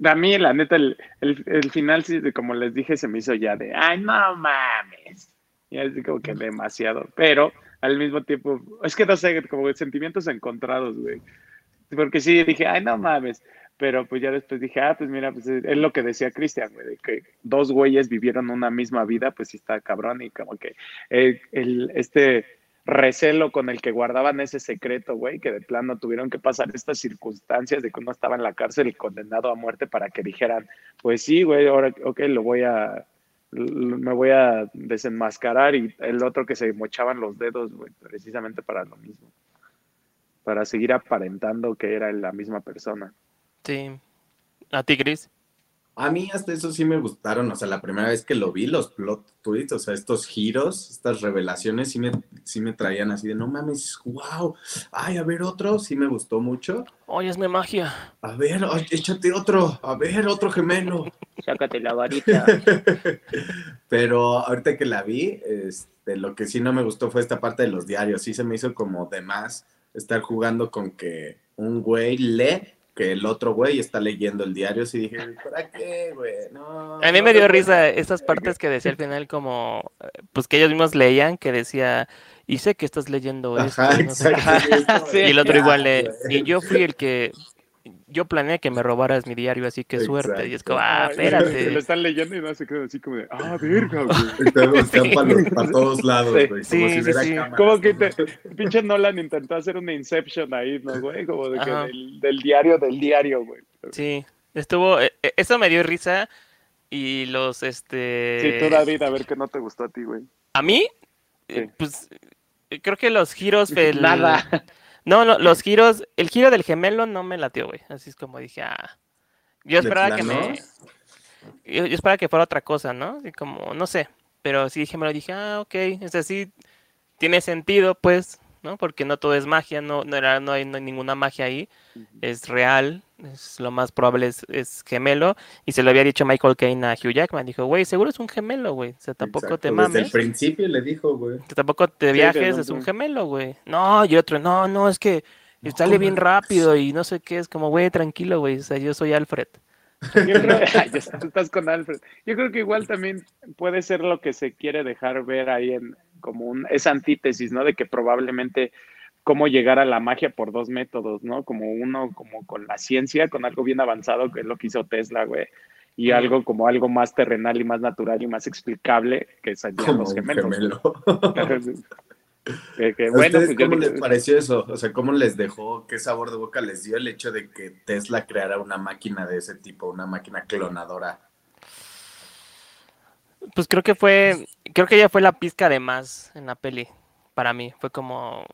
A mí, la neta, el, el, final, sí, como les dije, se me hizo ya de, ay, no mames. Y así como que demasiado. Pero al mismo tiempo, es que no sé, como sentimientos encontrados, güey. Porque sí, dije, ay, no mames. Pero pues ya después dije, ah, pues mira, pues es lo que decía Cristian, güey, de que dos güeyes vivieron una misma vida, pues sí está cabrón y como que el, el- este recelo con el que guardaban ese secreto, güey, que de plano tuvieron que pasar estas circunstancias de que uno estaba en la cárcel y condenado a muerte para que dijeran, pues sí, güey, ahora, ok, lo voy a, me voy a desenmascarar y el otro que se mochaban los dedos, güey, precisamente para lo mismo, para seguir aparentando que era la misma persona. Sí. ¿A ti, Gris? A mí hasta eso sí me gustaron, o sea, la primera vez que lo vi, los plot twists, o sea, estos giros, estas revelaciones, sí me, sí me traían así de, no mames, wow, ay, a ver otro, sí me gustó mucho, Oye, es mi magia. a ver, ay, échate otro, a ver, otro gemelo. Sácate la varita. [LAUGHS] Pero ahorita que la vi, este, lo que sí no me gustó fue esta parte de los diarios, sí se me hizo como de más estar jugando con que un güey lee que el otro güey está leyendo el diario, sí dije, ¿para qué, güey? No, A mí no me dio risa puedo". esas partes que decía al final como, pues que ellos mismos leían, que decía, y sé que estás leyendo esto. Ajá, y no sé qué". exacto. es [LAUGHS] como Sí. de, Y el otro "Ya, igual, de, güey". y yo fui el que, yo planeé que me robaras mi diario, así que suerte. Y es como, ah, Se lo espérate. están leyendo y no se quedan así como de, ah, verga, güey. [LAUGHS] [LAUGHS] Sí. para, todos lados, Sí. güey. Sí, como si sí, hubiera sí. cámaras, Como que te, pinche Nolan intentó hacer una Inception ahí, ¿no, güey? Como de que del, del diario del diario, güey. Sí, estuvo, eh, eh, eso me dio risa y los, este... Sí, tú, David, a ver qué no te gustó a ti, güey. A mí, Sí. eh, pues, creo que los giros... el- [LAUGHS] Nada. No, no, los giros, el giro del gemelo no me latió, güey. Así es como dije, ah. Yo ¿De esperaba que me. Yo, yo esperaba que fuera otra cosa, ¿no? Así como, no sé. Pero sí dije, me lo dije, ah, ok. O sea, sí tiene sentido, pues, ¿no? Porque no todo es magia, no, no, era, no, hay, no hay ninguna magia ahí. Es real, es lo más probable es, es gemelo. Y se lo había dicho Michael Caine a Hugh Jackman. Dijo, güey, seguro es un gemelo, güey. O sea, tampoco Exacto, te Desde el mames. principio le dijo, güey. Que tampoco te Sí, viajes, es un gemelo, güey. No, y otro, no, no, es que No, sale bien rápido y no sé qué, es como, güey, tranquilo, güey, o sea, yo soy Alfred. Yo creo, [LAUGHS] [LAUGHS] Ay, estás estás con Alfred. Yo creo que igual también puede ser lo que se quiere dejar ver ahí en como un, esa antítesis, ¿no? De que probablemente cómo llegar a la magia por dos métodos, ¿no? Como uno, como con la ciencia, con algo bien avanzado, que es lo que hizo Tesla, güey. Y algo como algo más terrenal y más natural y más explicable, que Como los gemelos. gemelo. Que- que ¿A bueno, pues cómo les pareció eso? O sea, ¿cómo les dejó, qué sabor de boca les dio el hecho de que Tesla creara una máquina de ese tipo, una máquina clonadora? Pues creo que fue, creo que ya fue la pizca de más en la peli. para mí. Fue como,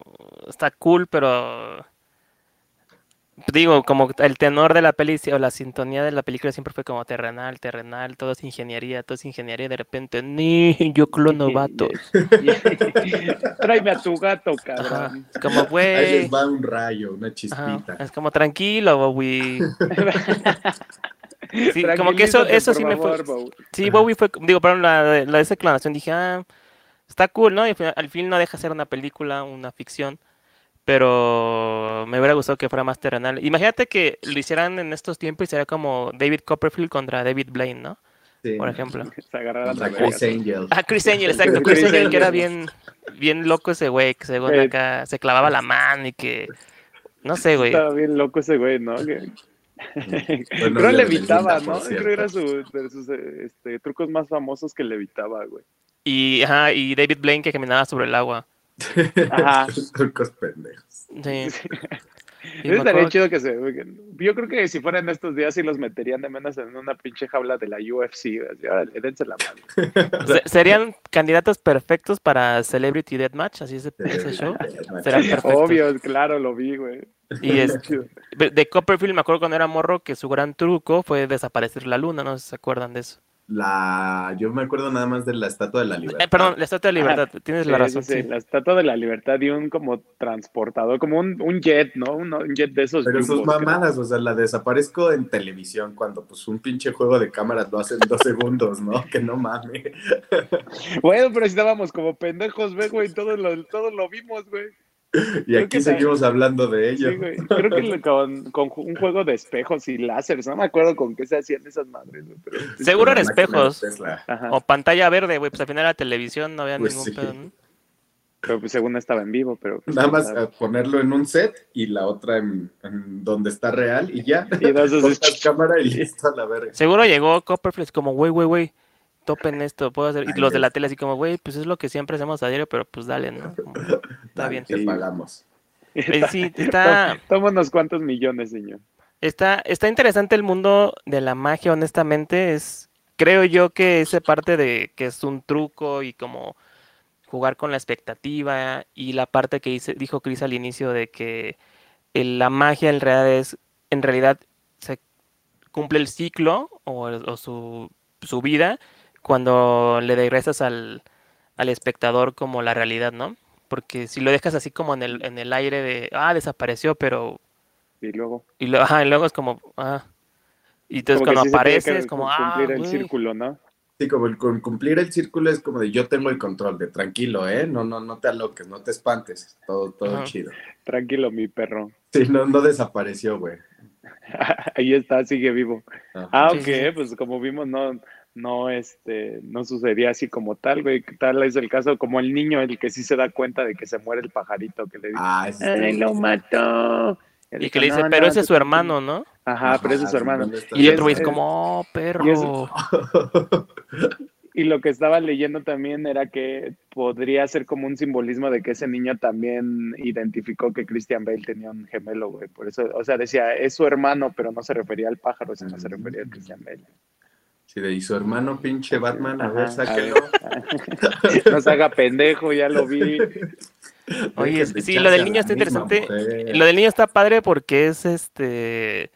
está cool, pero digo, como el tenor de la peli o la sintonía de la película siempre fue como terrenal, terrenal, todo es ingeniería, todo es ingeniería y de repente, ni yo clono vatos. [LAUGHS] Tráeme a tu gato, cabrón. como, güey. Ahí les va un rayo, una chispita. es como, tranquilo, Bowie. [LAUGHS] sí, como que eso, eso sí me fue. Sí, Bowie fue, digo, pero la, la de esa declaración dije, ah, está cool, ¿no? Y al fin no deja ser una película, una ficción pero me hubiera gustado que fuera más terrenal. Imagínate que lo hicieran en estos tiempos y sería como David Copperfield contra David Blaine, ¿no? Sí. Por ejemplo. [LAUGHS] Chris Angel. Ah, Chris Angel, exacto. [LAUGHS] Chris Angel, que era bien, bien loco ese güey, que según acá se clavaba la mano y que. No sé, güey. Estaba bien loco ese güey, ¿no? Que... [LAUGHS] Bueno, Creo levitaba, ¿no? Creo que era su, de sus este, trucos más famosos que levitaba, güey. Y, ajá, y David Blaine que caminaba sobre el agua. Ajá. [LAUGHS] Trucos pendejos. Sí. [LAUGHS] estaría chido que se. Yo creo que si fueran estos días, sí los meterían de menos en una pinche jaula de la UFC. dense la mano. [LAUGHS] Serían candidatos perfectos para Celebrity Deathmatch, así ese, ese show. [LAUGHS] Obvio, claro, lo vi, güey. Y [LAUGHS] es, de Copperfield me acuerdo cuando era morro que su gran truco fue desaparecer la luna, no sé si se acuerdan de eso. La, yo me acuerdo nada más de la Estatua de la Libertad. Eh, perdón, la Estatua de la Libertad, tienes la razón. Sí, la Estatua de la Libertad y un como transportador, como un, un jet, ¿no? Un, jet de esos. Pero sus mamadas, o sea, la desaparezco en televisión cuando pues un pinche juego de cámaras lo hacen dos [LAUGHS] segundos, ¿no? Que no mames. bueno, pero estábamos como pendejos, güey, todos lo, todos lo vimos, güey. [LAUGHS] Y aquí seguimos hablando de ello. Creo que con, un juego de espejos y láseres, no me acuerdo con qué se hacían esas madres. Seguro eran espejos. O pantalla verde, güey. Pues al final la televisión no había pues ningún pedo, Pero pues según estaba en vivo, pero... Pues, Nada más ponerlo en un set y la otra en, donde está real y ya. Y das [LAUGHS] cámara y listo la verga. Seguro llegó Copperfield como, güey, güey, güey topen esto, puedo hacer. Y los de la tele así como, güey, pues es lo que siempre hacemos a diario, pero pues dale, ¿no? está bien. Te pagamos. Eh, sí, [LAUGHS] está... Toma unos cuantos millones, señor. Está, está interesante el mundo de la magia, honestamente. Es, creo yo que esa parte de que es un truco y como jugar con la expectativa y la parte que dice, dijo Chris al inicio de que la magia en realidad es, en realidad se cumple el ciclo o, o su, su vida cuando le regresas al, al espectador como la realidad, ¿no? Porque si lo dejas así como en el, en el aire de, ah, desapareció, pero... Y luego... Y, luego es como, ah... Y entonces cuando aparece es como, ah... Cumplir el círculo, ¿no? Sí, como el cumplir el círculo es como de yo tengo el control, de tranquilo, ¿eh? No, no, no te aloques, no te espantes, todo, todo chido. Tranquilo, mi perro. Sí, no, no desapareció, güey. [LAUGHS] Ahí está, sigue vivo. Ah, ok, pues como vimos, no, no, este, no sucedía así como tal, güey. Tal es el caso como el niño, el que sí se da cuenta de que se muere el pajarito que le dice, ah, ¡ay, lo mató! Y, que le dice, pero ese es su hermano, ¿no? Ajá, pero ese es su hermano. Y el otro es como, oh, perro. [LAUGHS] Y, lo que estaba leyendo también era que podría ser como un simbolismo de que ese niño también identificó que Christian Bale tenía un gemelo, güey. Por eso, o sea, decía, es su hermano, pero no se refería al pájaro, sino se refería a Christian Bale. Sí, y su hermano pinche Batman, a ver, sáquelo. [LAUGHS] no se haga pendejo, ya lo vi. Oye, sí, lo del niño está interesante. Lo del niño está padre porque es este.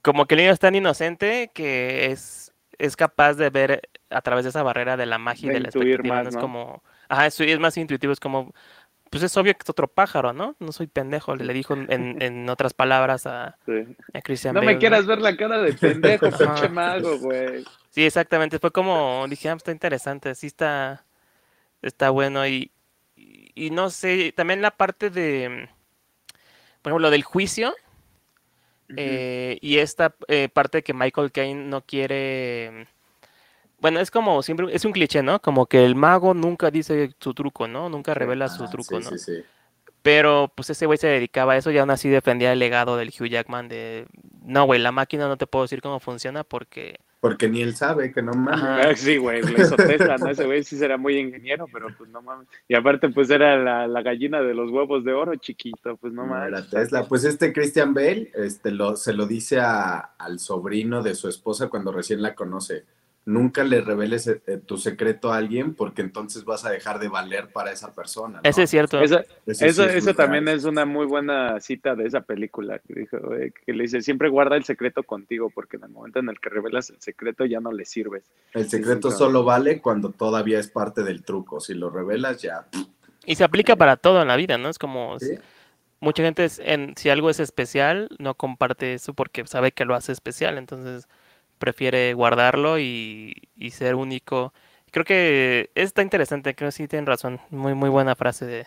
Como que el niño es tan inocente que es, es capaz de ver a través de esa barrera de la magia y de la expectativa. es como. Ajá, es más intuitivo, es como pues es obvio que es otro pájaro, ¿no? No soy pendejo, le dijo en, en [LAUGHS] otras palabras a, a Christian No me quieras ver la cara de pendejo, [LAUGHS] pinche mago, güey. Sí, exactamente. Fue como, dije, ah, está interesante, sí está, está bueno. Y, y, no sé, también la parte de, por ejemplo, del juicio. Eh, y esta eh, parte que Michael Caine no quiere bueno, es como siempre, es un cliché, ¿no? Como que el mago nunca dice su truco, ¿no? Nunca revela su truco, ¿no? Sí, sí. Pero pues ese güey se dedicaba a eso y aún así defendía el legado del Hugh Jackman de, no, güey, la máquina no te puedo decir cómo funciona porque... Porque ni él sabe, que no mames. Ah, sí, güey, le hizo Tesla, ¿no? Ese güey sí será muy ingeniero, pero pues no mames. Y aparte, pues era la, gallina de los huevos de oro, chiquito, pues no, mames. Era Tesla. Pues este Christian Bale este, lo, se lo dice a, al sobrino de su esposa cuando recién la conoce nunca le reveles eh, eh, tu secreto a alguien porque entonces vas a dejar de valer para esa persona. ¿no? Eso es cierto. Eso, eso, sí es eso también es una muy buena cita de esa película que dijo, eh, que le dice, siempre guarda el secreto contigo, porque en el momento en el que revelas el secreto ya no le sirves. El secreto sí, solo vale cuando todavía es parte del truco. Si lo revelas ya. Y se aplica para todo en la vida, ¿no? Es como ¿sí? mucha gente es- en, si algo es especial, no comparte eso porque sabe que lo hace especial, entonces prefiere guardarlo y, y ser único. Creo que está interesante, creo que sí tienen razón. Muy, muy buena frase de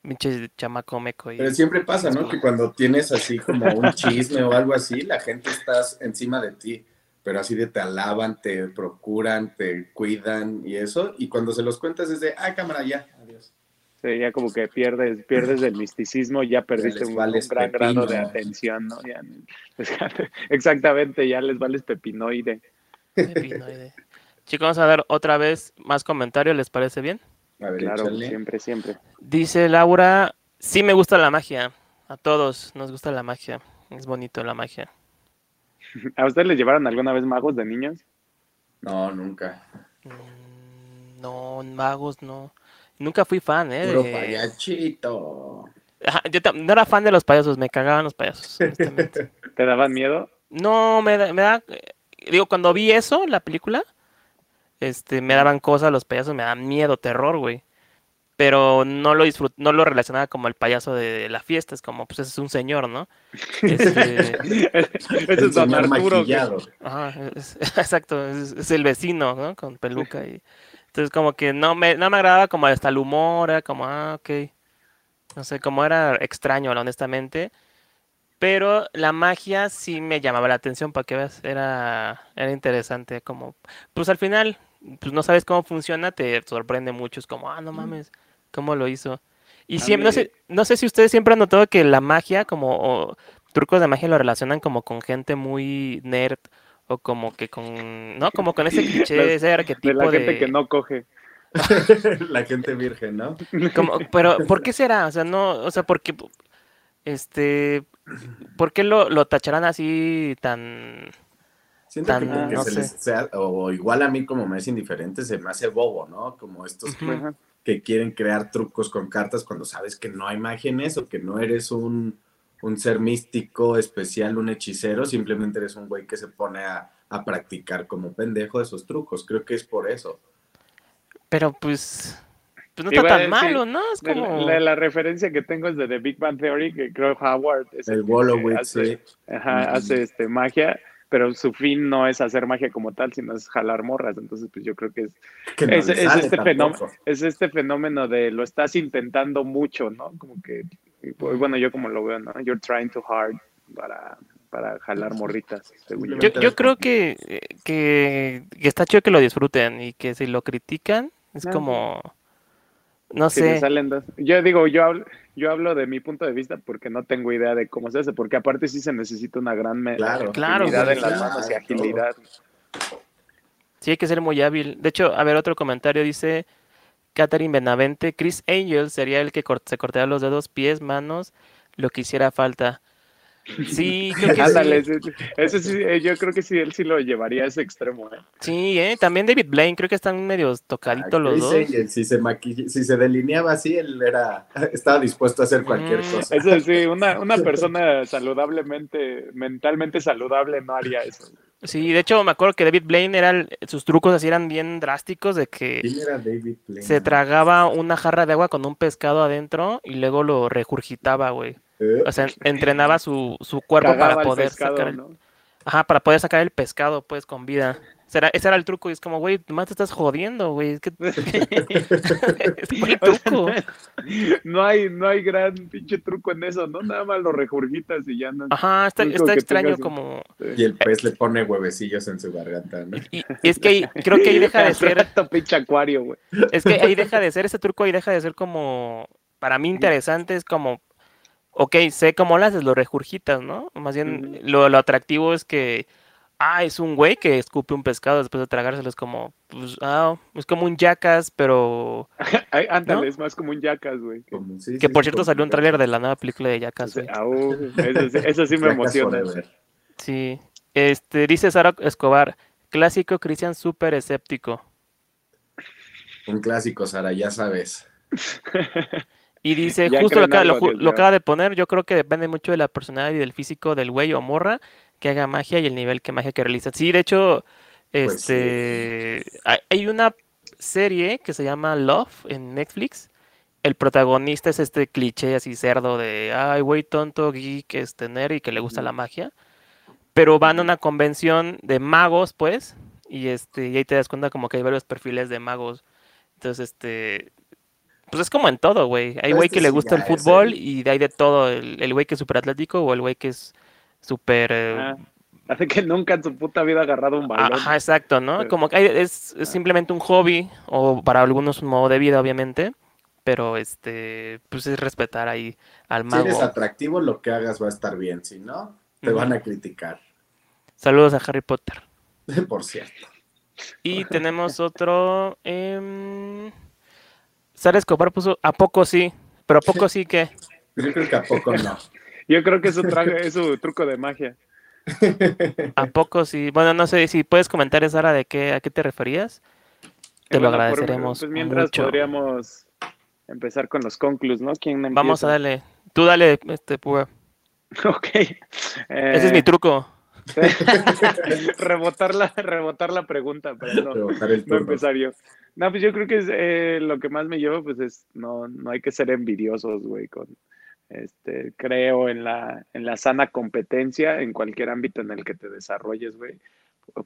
pinche chamaco meco. Y, Pero siempre pasa, ¿no? Que cuando tienes así como un chisme o algo así, la gente está encima de ti, pero así de te alaban, te procuran, te cuidan y eso, y cuando se los cuentas es de, ah, cámara, ya, adiós. Sí, ya como que pierdes, pierdes el misticismo, ya perdiste un, gran grado de pepino. atención, ¿no? Ya- [LAUGHS] exactamente, ya les vales pepinoide. Pepinoide. Chicos, vamos a dar otra vez más comentarios, ¿les parece bien? A ver, Claro, échale. siempre, siempre. Dice Laura, sí me gusta la magia. A todos nos gusta la magia. Es bonito la magia. [LAUGHS] ¿A ustedes les llevaron alguna vez magos de niños? No, nunca. Mm, No, magos no. Nunca fui fan, ¿eh? Puro de- payachito. Ajá, yo no era fan de los payasos, me cagaban los payasos. [LAUGHS] ¿Te daban miedo? No, me da, me da, eh, digo, cuando vi eso, la película, este, me daban cosas los payasos, me daban miedo, terror, güey. Pero no lo disfrut, no lo relacionaba como el payaso de la fiesta, es como, pues ese es un señor, ¿no? Este, [LAUGHS] Ese El es Don señor Arturo. que- ajá, es- [LAUGHS] exacto, es, es el vecino, ¿no? Con peluca y entonces como que no me, no me agradaba como hasta el humor, era como, ah, ok. No sé, como era extraño, honestamente. Pero la magia sí me llamaba la atención, para que veas, era, era interesante, como, pues al final, pues no sabes cómo funciona, te sorprende mucho, es como, ah, no mames, ¿cómo lo hizo? Y siempre, no sé, no sé si ustedes siempre han notado que la magia, como, o trucos de magia lo relacionan como con gente muy nerd, o como que con, ¿no? Como con ese cliché, ese [LAUGHS] De la gente de... que no coge. [LAUGHS] La gente virgen, ¿no? Como, pero, ¿por qué será? O sea, no, o sea, porque, este, ¿por qué lo, lo tacharán así tan, Siento que Tan- porque no se sé. les sea, o igual a mí como me es indiferente, se me hace bobo, ¿no? Como estos que, que quieren crear trucos con cartas cuando sabes que no hay magia en eso, que no eres un, un ser místico especial, un hechicero, simplemente eres un güey que se pone a, a practicar como pendejo esos trucos. Creo que es por eso. pero pues, pues no Iba está tan decir, malo, ¿no? Es la, como, la- la referencia que tengo es de The Big Bang Theory, que creo Howard es El que Wolowitz, hace, sí. ajá, hace este, magia, pero su fin no es hacer magia como tal, sino es jalar morras. Entonces, pues yo creo que es, Que no es, este fenómeno, es este fenómeno de lo estás intentando mucho, ¿no? Como que, bueno, yo como lo veo, ¿no? You're trying too hard para, para jalar morritas, según yo. yo, yo creo que, que, que está chido que lo disfruten y que si lo critican, es Ah, como, no sé, salen dos. Yo digo, yo hablo, yo hablo de mi punto de vista porque no tengo idea de cómo se hace, porque aparte sí se necesita una gran Claro. Claro, agilidad güey, en las manos y agilidad. sí hay que ser muy hábil. De hecho, a ver, otro comentario dice Catherine Benavente, Chris Angel sería el que cort- se cortaría los dedos, pies, manos, lo que hiciera falta. Sí, creo que Ándale, sí. ese, ese sí, eh, yo creo que sí, él sí lo llevaría a ese extremo. ¿eh? Sí, ¿eh? También David Blaine, creo que están medios tocaditos Ah, los Chris dos. Angel, si se maquilla- si se delineaba así, él era, [LAUGHS] estaba dispuesto a hacer cualquier Mm. cosa. Eso sí, una, una [LAUGHS] persona saludablemente, mentalmente saludable no haría eso. Sí, de hecho me acuerdo que David Blaine era el- sus trucos así eran bien drásticos de que ¿Quién era David Blaine? se tragaba una jarra de agua con un pescado adentro y luego lo regurgitaba, güey. Eh, O sea, en- entrenaba su, su cuerpo Cagaba para el poder pescado, sacar el, ¿no? ajá, para poder sacar el pescado, pues, con vida. Será, ese era el truco y es como, güey, nomás te estás jodiendo, güey. Es que... [LAUGHS] [LAUGHS] es truco. [LAUGHS] No hay, no hay gran pinche truco en eso, ¿no? Nada más lo regurgitas y ya no. Ajá, está, está extraño tengas como... Y el pez le pone huevecillos en su garganta, ¿no? Y, y es que ahí, creo que ahí deja de ser... Pinche acuario, güey. Es que ahí deja de ser, ese truco ahí deja de ser como, para mí interesante, es como, ok, sé cómo lo haces, lo regurgitas, ¿no? Más bien, lo, lo atractivo es que, ah, es un güey que escupe un pescado después de tragárselo, es como, pues, ah, es como un jackass, pero, [LAUGHS] ándale, ¿No? es más como un Jackass, güey. Sí, que sí, por sí, cierto salió un tráiler de la nueva película de jackass, güey. Eso, sí- eso sí me emociona. Sí, este, dice Sara Escobar, Clásico Cristian súper escéptico. Un clásico, Sara, ya sabes. Y dice, [LAUGHS] justo lo, acaba, de poner, yo creo que depende mucho de la personalidad y del físico del güey o morra que haga magia y el nivel que magia que realiza. Sí, de hecho, pues este hay una serie que se llama Love en Netflix. El protagonista es este cliché así cerdo de, ay, güey tonto, geek, es tener y que le gusta la magia. Pero van a una convención de magos, pues, y este, y ahí te das cuenta como que hay varios perfiles de magos. Entonces, este, pues es como en todo, güey. Hay güey que le gusta el fútbol y de ahí de todo. El güey que es súper atlético o el güey que es súper... Eh, Hace que nunca en su puta vida ha agarrado un balón. Ajá, exacto, ¿no? Como que es, es, simplemente un hobby, o para algunos un modo de vida, obviamente. Pero este, pues es respetar ahí al mago. Si eres atractivo, lo que hagas va a estar bien. Si no, te van a criticar. Saludos a Harry Potter. [LAUGHS] Por cierto. Y [LAUGHS] tenemos otro. Eh... Sara Escobar puso ¿a poco sí? ¿Pero a poco sí qué? Yo creo que a poco no. Yo creo que es su, [LAUGHS] es su truco de magia. [LAUGHS] ¿A poco sí? Bueno, no sé si puedes comentar, Sara, de qué, a qué te referías. Te lo agradeceremos. pues mientras podríamos empezar con los conclus, ¿no? ¿Quién Vamos a darle. Tú dale, este, Púa. [LAUGHS] Ok. Ese es mi truco. rebotar, la, rebotar la pregunta, pero no, no empezar yo. No, pues yo creo que es, eh, lo que más me lleva, pues es, no, no hay que ser envidiosos, güey, con, este, creo en la, en la sana competencia en cualquier ámbito en el que te desarrolles, güey,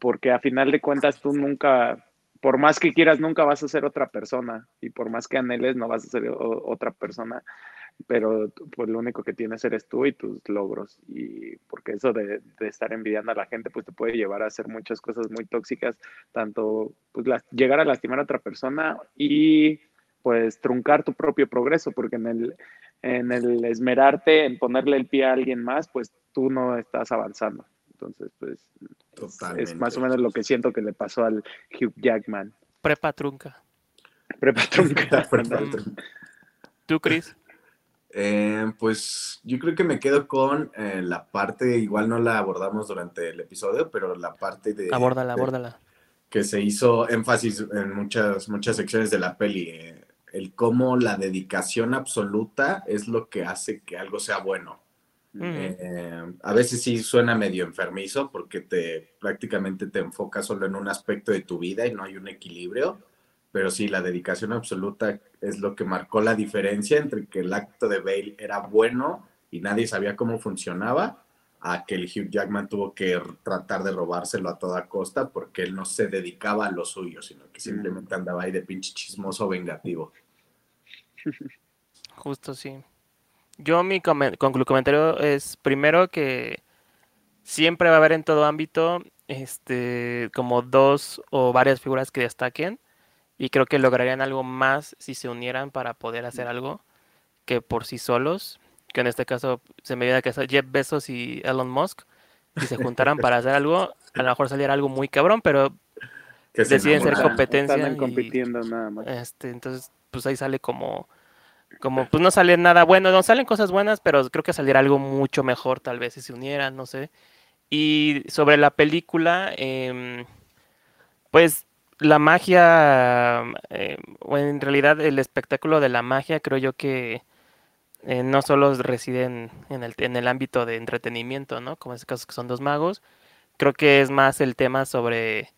porque a final de cuentas tú nunca, por más que quieras, nunca vas a ser otra persona, y por más que anheles, no vas a ser otra persona pero pues lo único que tienes eres tú y tus logros. Y porque eso de, estar envidiando a la gente, pues te puede llevar a hacer muchas cosas muy tóxicas, tanto pues llegar a lastimar a otra persona y pues truncar tu propio progreso, porque en el, en el esmerarte, en ponerle el pie a alguien más, pues tú no estás avanzando. Entonces, pues es más o menos lo que siento que le pasó al Hugh Jackman. Prepa trunca. Prepa trunca. ¿Tú, Chris? Eh, pues yo creo que me quedo con eh, la parte, igual no la abordamos durante el episodio, pero la parte de... Abórdala, abórdala. Que se hizo énfasis en muchas, muchas secciones de la peli. Eh, el cómo la dedicación absoluta es lo que hace que algo sea bueno. a veces sí suena medio enfermizo porque te prácticamente te enfocas solo en un aspecto de tu vida y no hay un equilibrio pero sí, la dedicación absoluta es lo que marcó la diferencia entre que el acto de Bale era bueno y nadie sabía cómo funcionaba, a que el Hugh Jackman tuvo que tratar de robárselo a toda costa porque él no se dedicaba a lo suyo, sino que simplemente andaba ahí de pinche chismoso vengativo. Justo sí. Yo mi comentario es primero que siempre va a haber en todo ámbito este como dos o varias figuras que destaquen y creo que lograrían algo más si se unieran para poder hacer algo que por sí solos. Que en este caso se me viene que Jeff Bezos y Elon Musk. Si se juntaran para hacer algo, a lo mejor saliera algo muy cabrón, pero deciden ser competencia. y, compitiendo nada más. Este, entonces, pues ahí sale como, como, pues no sale nada bueno, no salen cosas buenas, pero creo que saliera algo mucho mejor tal vez si se unieran, no sé. Y sobre la película, eh, pues la magia, eh, o en realidad el espectáculo de la magia, creo yo que eh, no solo reside en, el, en el ámbito de entretenimiento, ¿no? Como en este caso que son dos magos. Creo que es más el tema sobre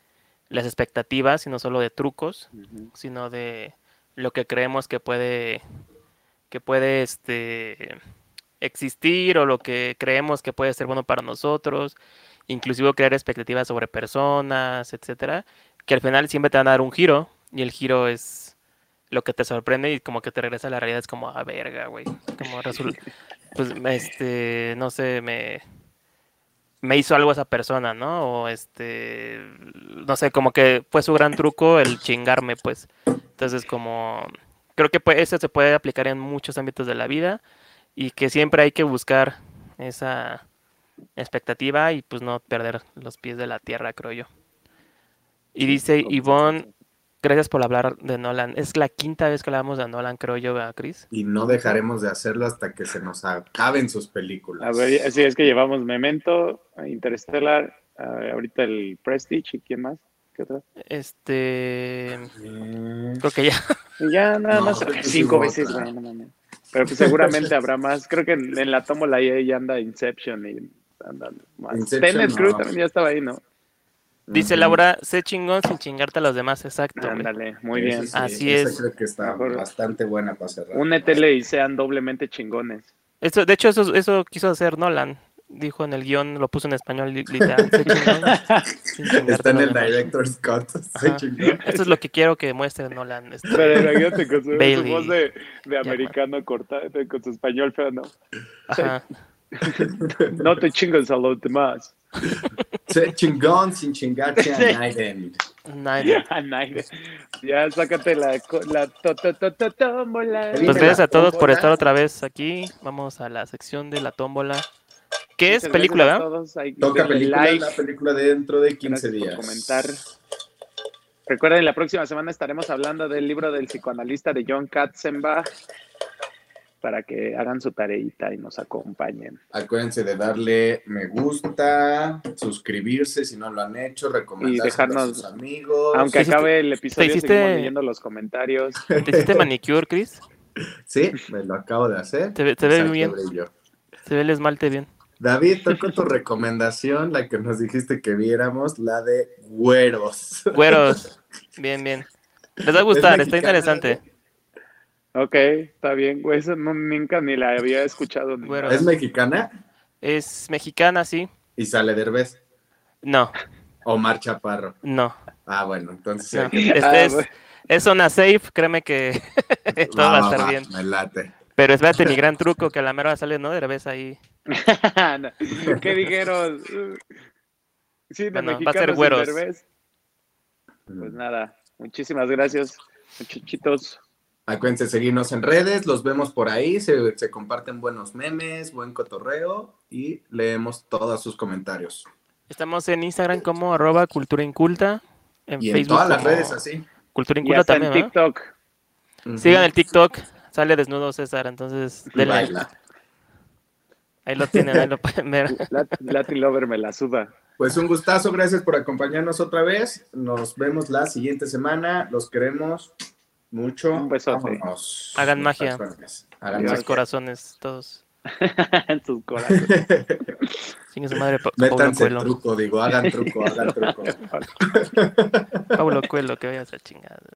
las expectativas y no solo de trucos, sino de lo que creemos que puede, que puede este, existir o lo que creemos que puede ser bueno para nosotros, inclusive crear expectativas sobre personas, etcétera que al final siempre te van a dar un giro y el giro es lo que te sorprende y como que te regresa a la realidad es como a ah, verga, güey. Como resulta, pues este, no sé, me me hizo algo esa persona, ¿no? O este, no sé, como que fue su gran truco el chingarme, pues. Entonces, como creo que pues, eso se puede aplicar en muchos ámbitos de la vida y que siempre hay que buscar esa expectativa y pues no perder los pies de la tierra, creo yo. Y dice Ivonne, gracias por hablar de Nolan. Es la quinta vez que hablamos de Nolan, creo yo, ¿verdad, Chris? Y no dejaremos de hacerlo hasta que se nos acaben sus películas. A ver, sí, es que llevamos Memento, Interstellar, ah, ahorita el Prestige y quién más. ¿Qué otra? Este. Mm, Creo que ya. Ya nada No, más cinco veces, güey, no. Pero pues seguramente habrá más. Creo que en, en la tómbola ahí ya anda Inception y andan más. Inception, Tenet Crew también ya estaba ahí, ¿no? Dice. Laura, sé chingón sin chingarte a los demás. Exacto. Ándale, muy bien. sí, Así esa es. creo que está Mejor- bastante buena para cerrar. Únetele y sean doblemente chingones. Esto, de hecho, eso, eso quiso hacer Nolan. Dijo en el guion, lo puso en español li- literal. sé [LAUGHS] chingón Está en el demás. Director's Cut. [LAUGHS] Se Ajá. chingó. Esto es lo que quiero que muestre Nolan. este, Pero imagínate con su, su Bailey. voz de, de americano cortada, con su español feo, ¿no? Ajá. [LAUGHS] No te chingas a los demás. [LAUGHS] Se chingón sin chingarte a. Nadie. [LAUGHS] A nadie. Ya sácate la, la to, to, to, to, tómbola. Pues gracias a todos por estar otra vez aquí. Vamos a la sección de la tómbola. ¿Qué es película, verdad? Toca película, like. la película dentro de 15 Gracias días. por comentar. Recuerden, la próxima semana estaremos hablando del libro del psicoanalista de John Katzenbach para que hagan su tareita y nos acompañen. Acuérdense de darle me gusta, suscribirse si no lo han hecho, recomendárselo dejarnos- a sus amigos. Aunque ¿Te hiciste- acabe el episodio, hiciste- seguimos leyendo los comentarios. [LAUGHS] ¿Te hiciste manicure, Chris? Sí, me lo acabo de hacer. Te ve- te ve bien. brillo. Se ve el esmalte bien. David, toco tu recomendación, la que nos dijiste que viéramos, la de güeros. Güeros. [LAUGHS] Bien, bien. Les va a gustar, Es está mexicana, interesante. Ok, está bien, güey. Eso no, nunca ni la había escuchado. ni nada. Es mexicana Es mexicana, sí. y sale Derbez. No, Omar Chaparro. no. Ah, bueno, entonces no. Este Ah, es, bueno. es zona safe, créeme que [LAUGHS] todo va a estar va, bien. Me late. Pero espérate, mi gran [LAUGHS] truco, que a la mera hora sale, ¿no? De revés ahí. [LAUGHS] No, ¿Qué dijeron? Sí, de Bueno, va a ser güeros. Derbez. Pues nada, muchísimas gracias, muchachitos. Acuérdense seguirnos en redes, los vemos por ahí, se, se comparten buenos memes, buen cotorreo y leemos todos sus comentarios. Estamos en Instagram como arroba cultura inculta. En Y en Facebook todas las como redes así. Cultura Y inculta hasta también, en. TikTok. Sigan el TikTok. Sale desnudo César, entonces denle. Baila. Ahí lo tienen, ahí lo [LAUGHS] pueden ver. Lat- Latin Lover me la suda. Pues un gustazo, gracias por acompañarnos otra vez. Nos vemos la siguiente semana. Los queremos mucho. Un besote. Vámonos. Hagan magia. Hagan Sus magia. corazones, todos. [LAUGHS] en sus corazones. [LAUGHS] Sigue su madre, Pa- Métanse Coelho. truco, digo, hagan truco, hagan [LAUGHS] truco. Paulo Coelho, que vayas a chingar.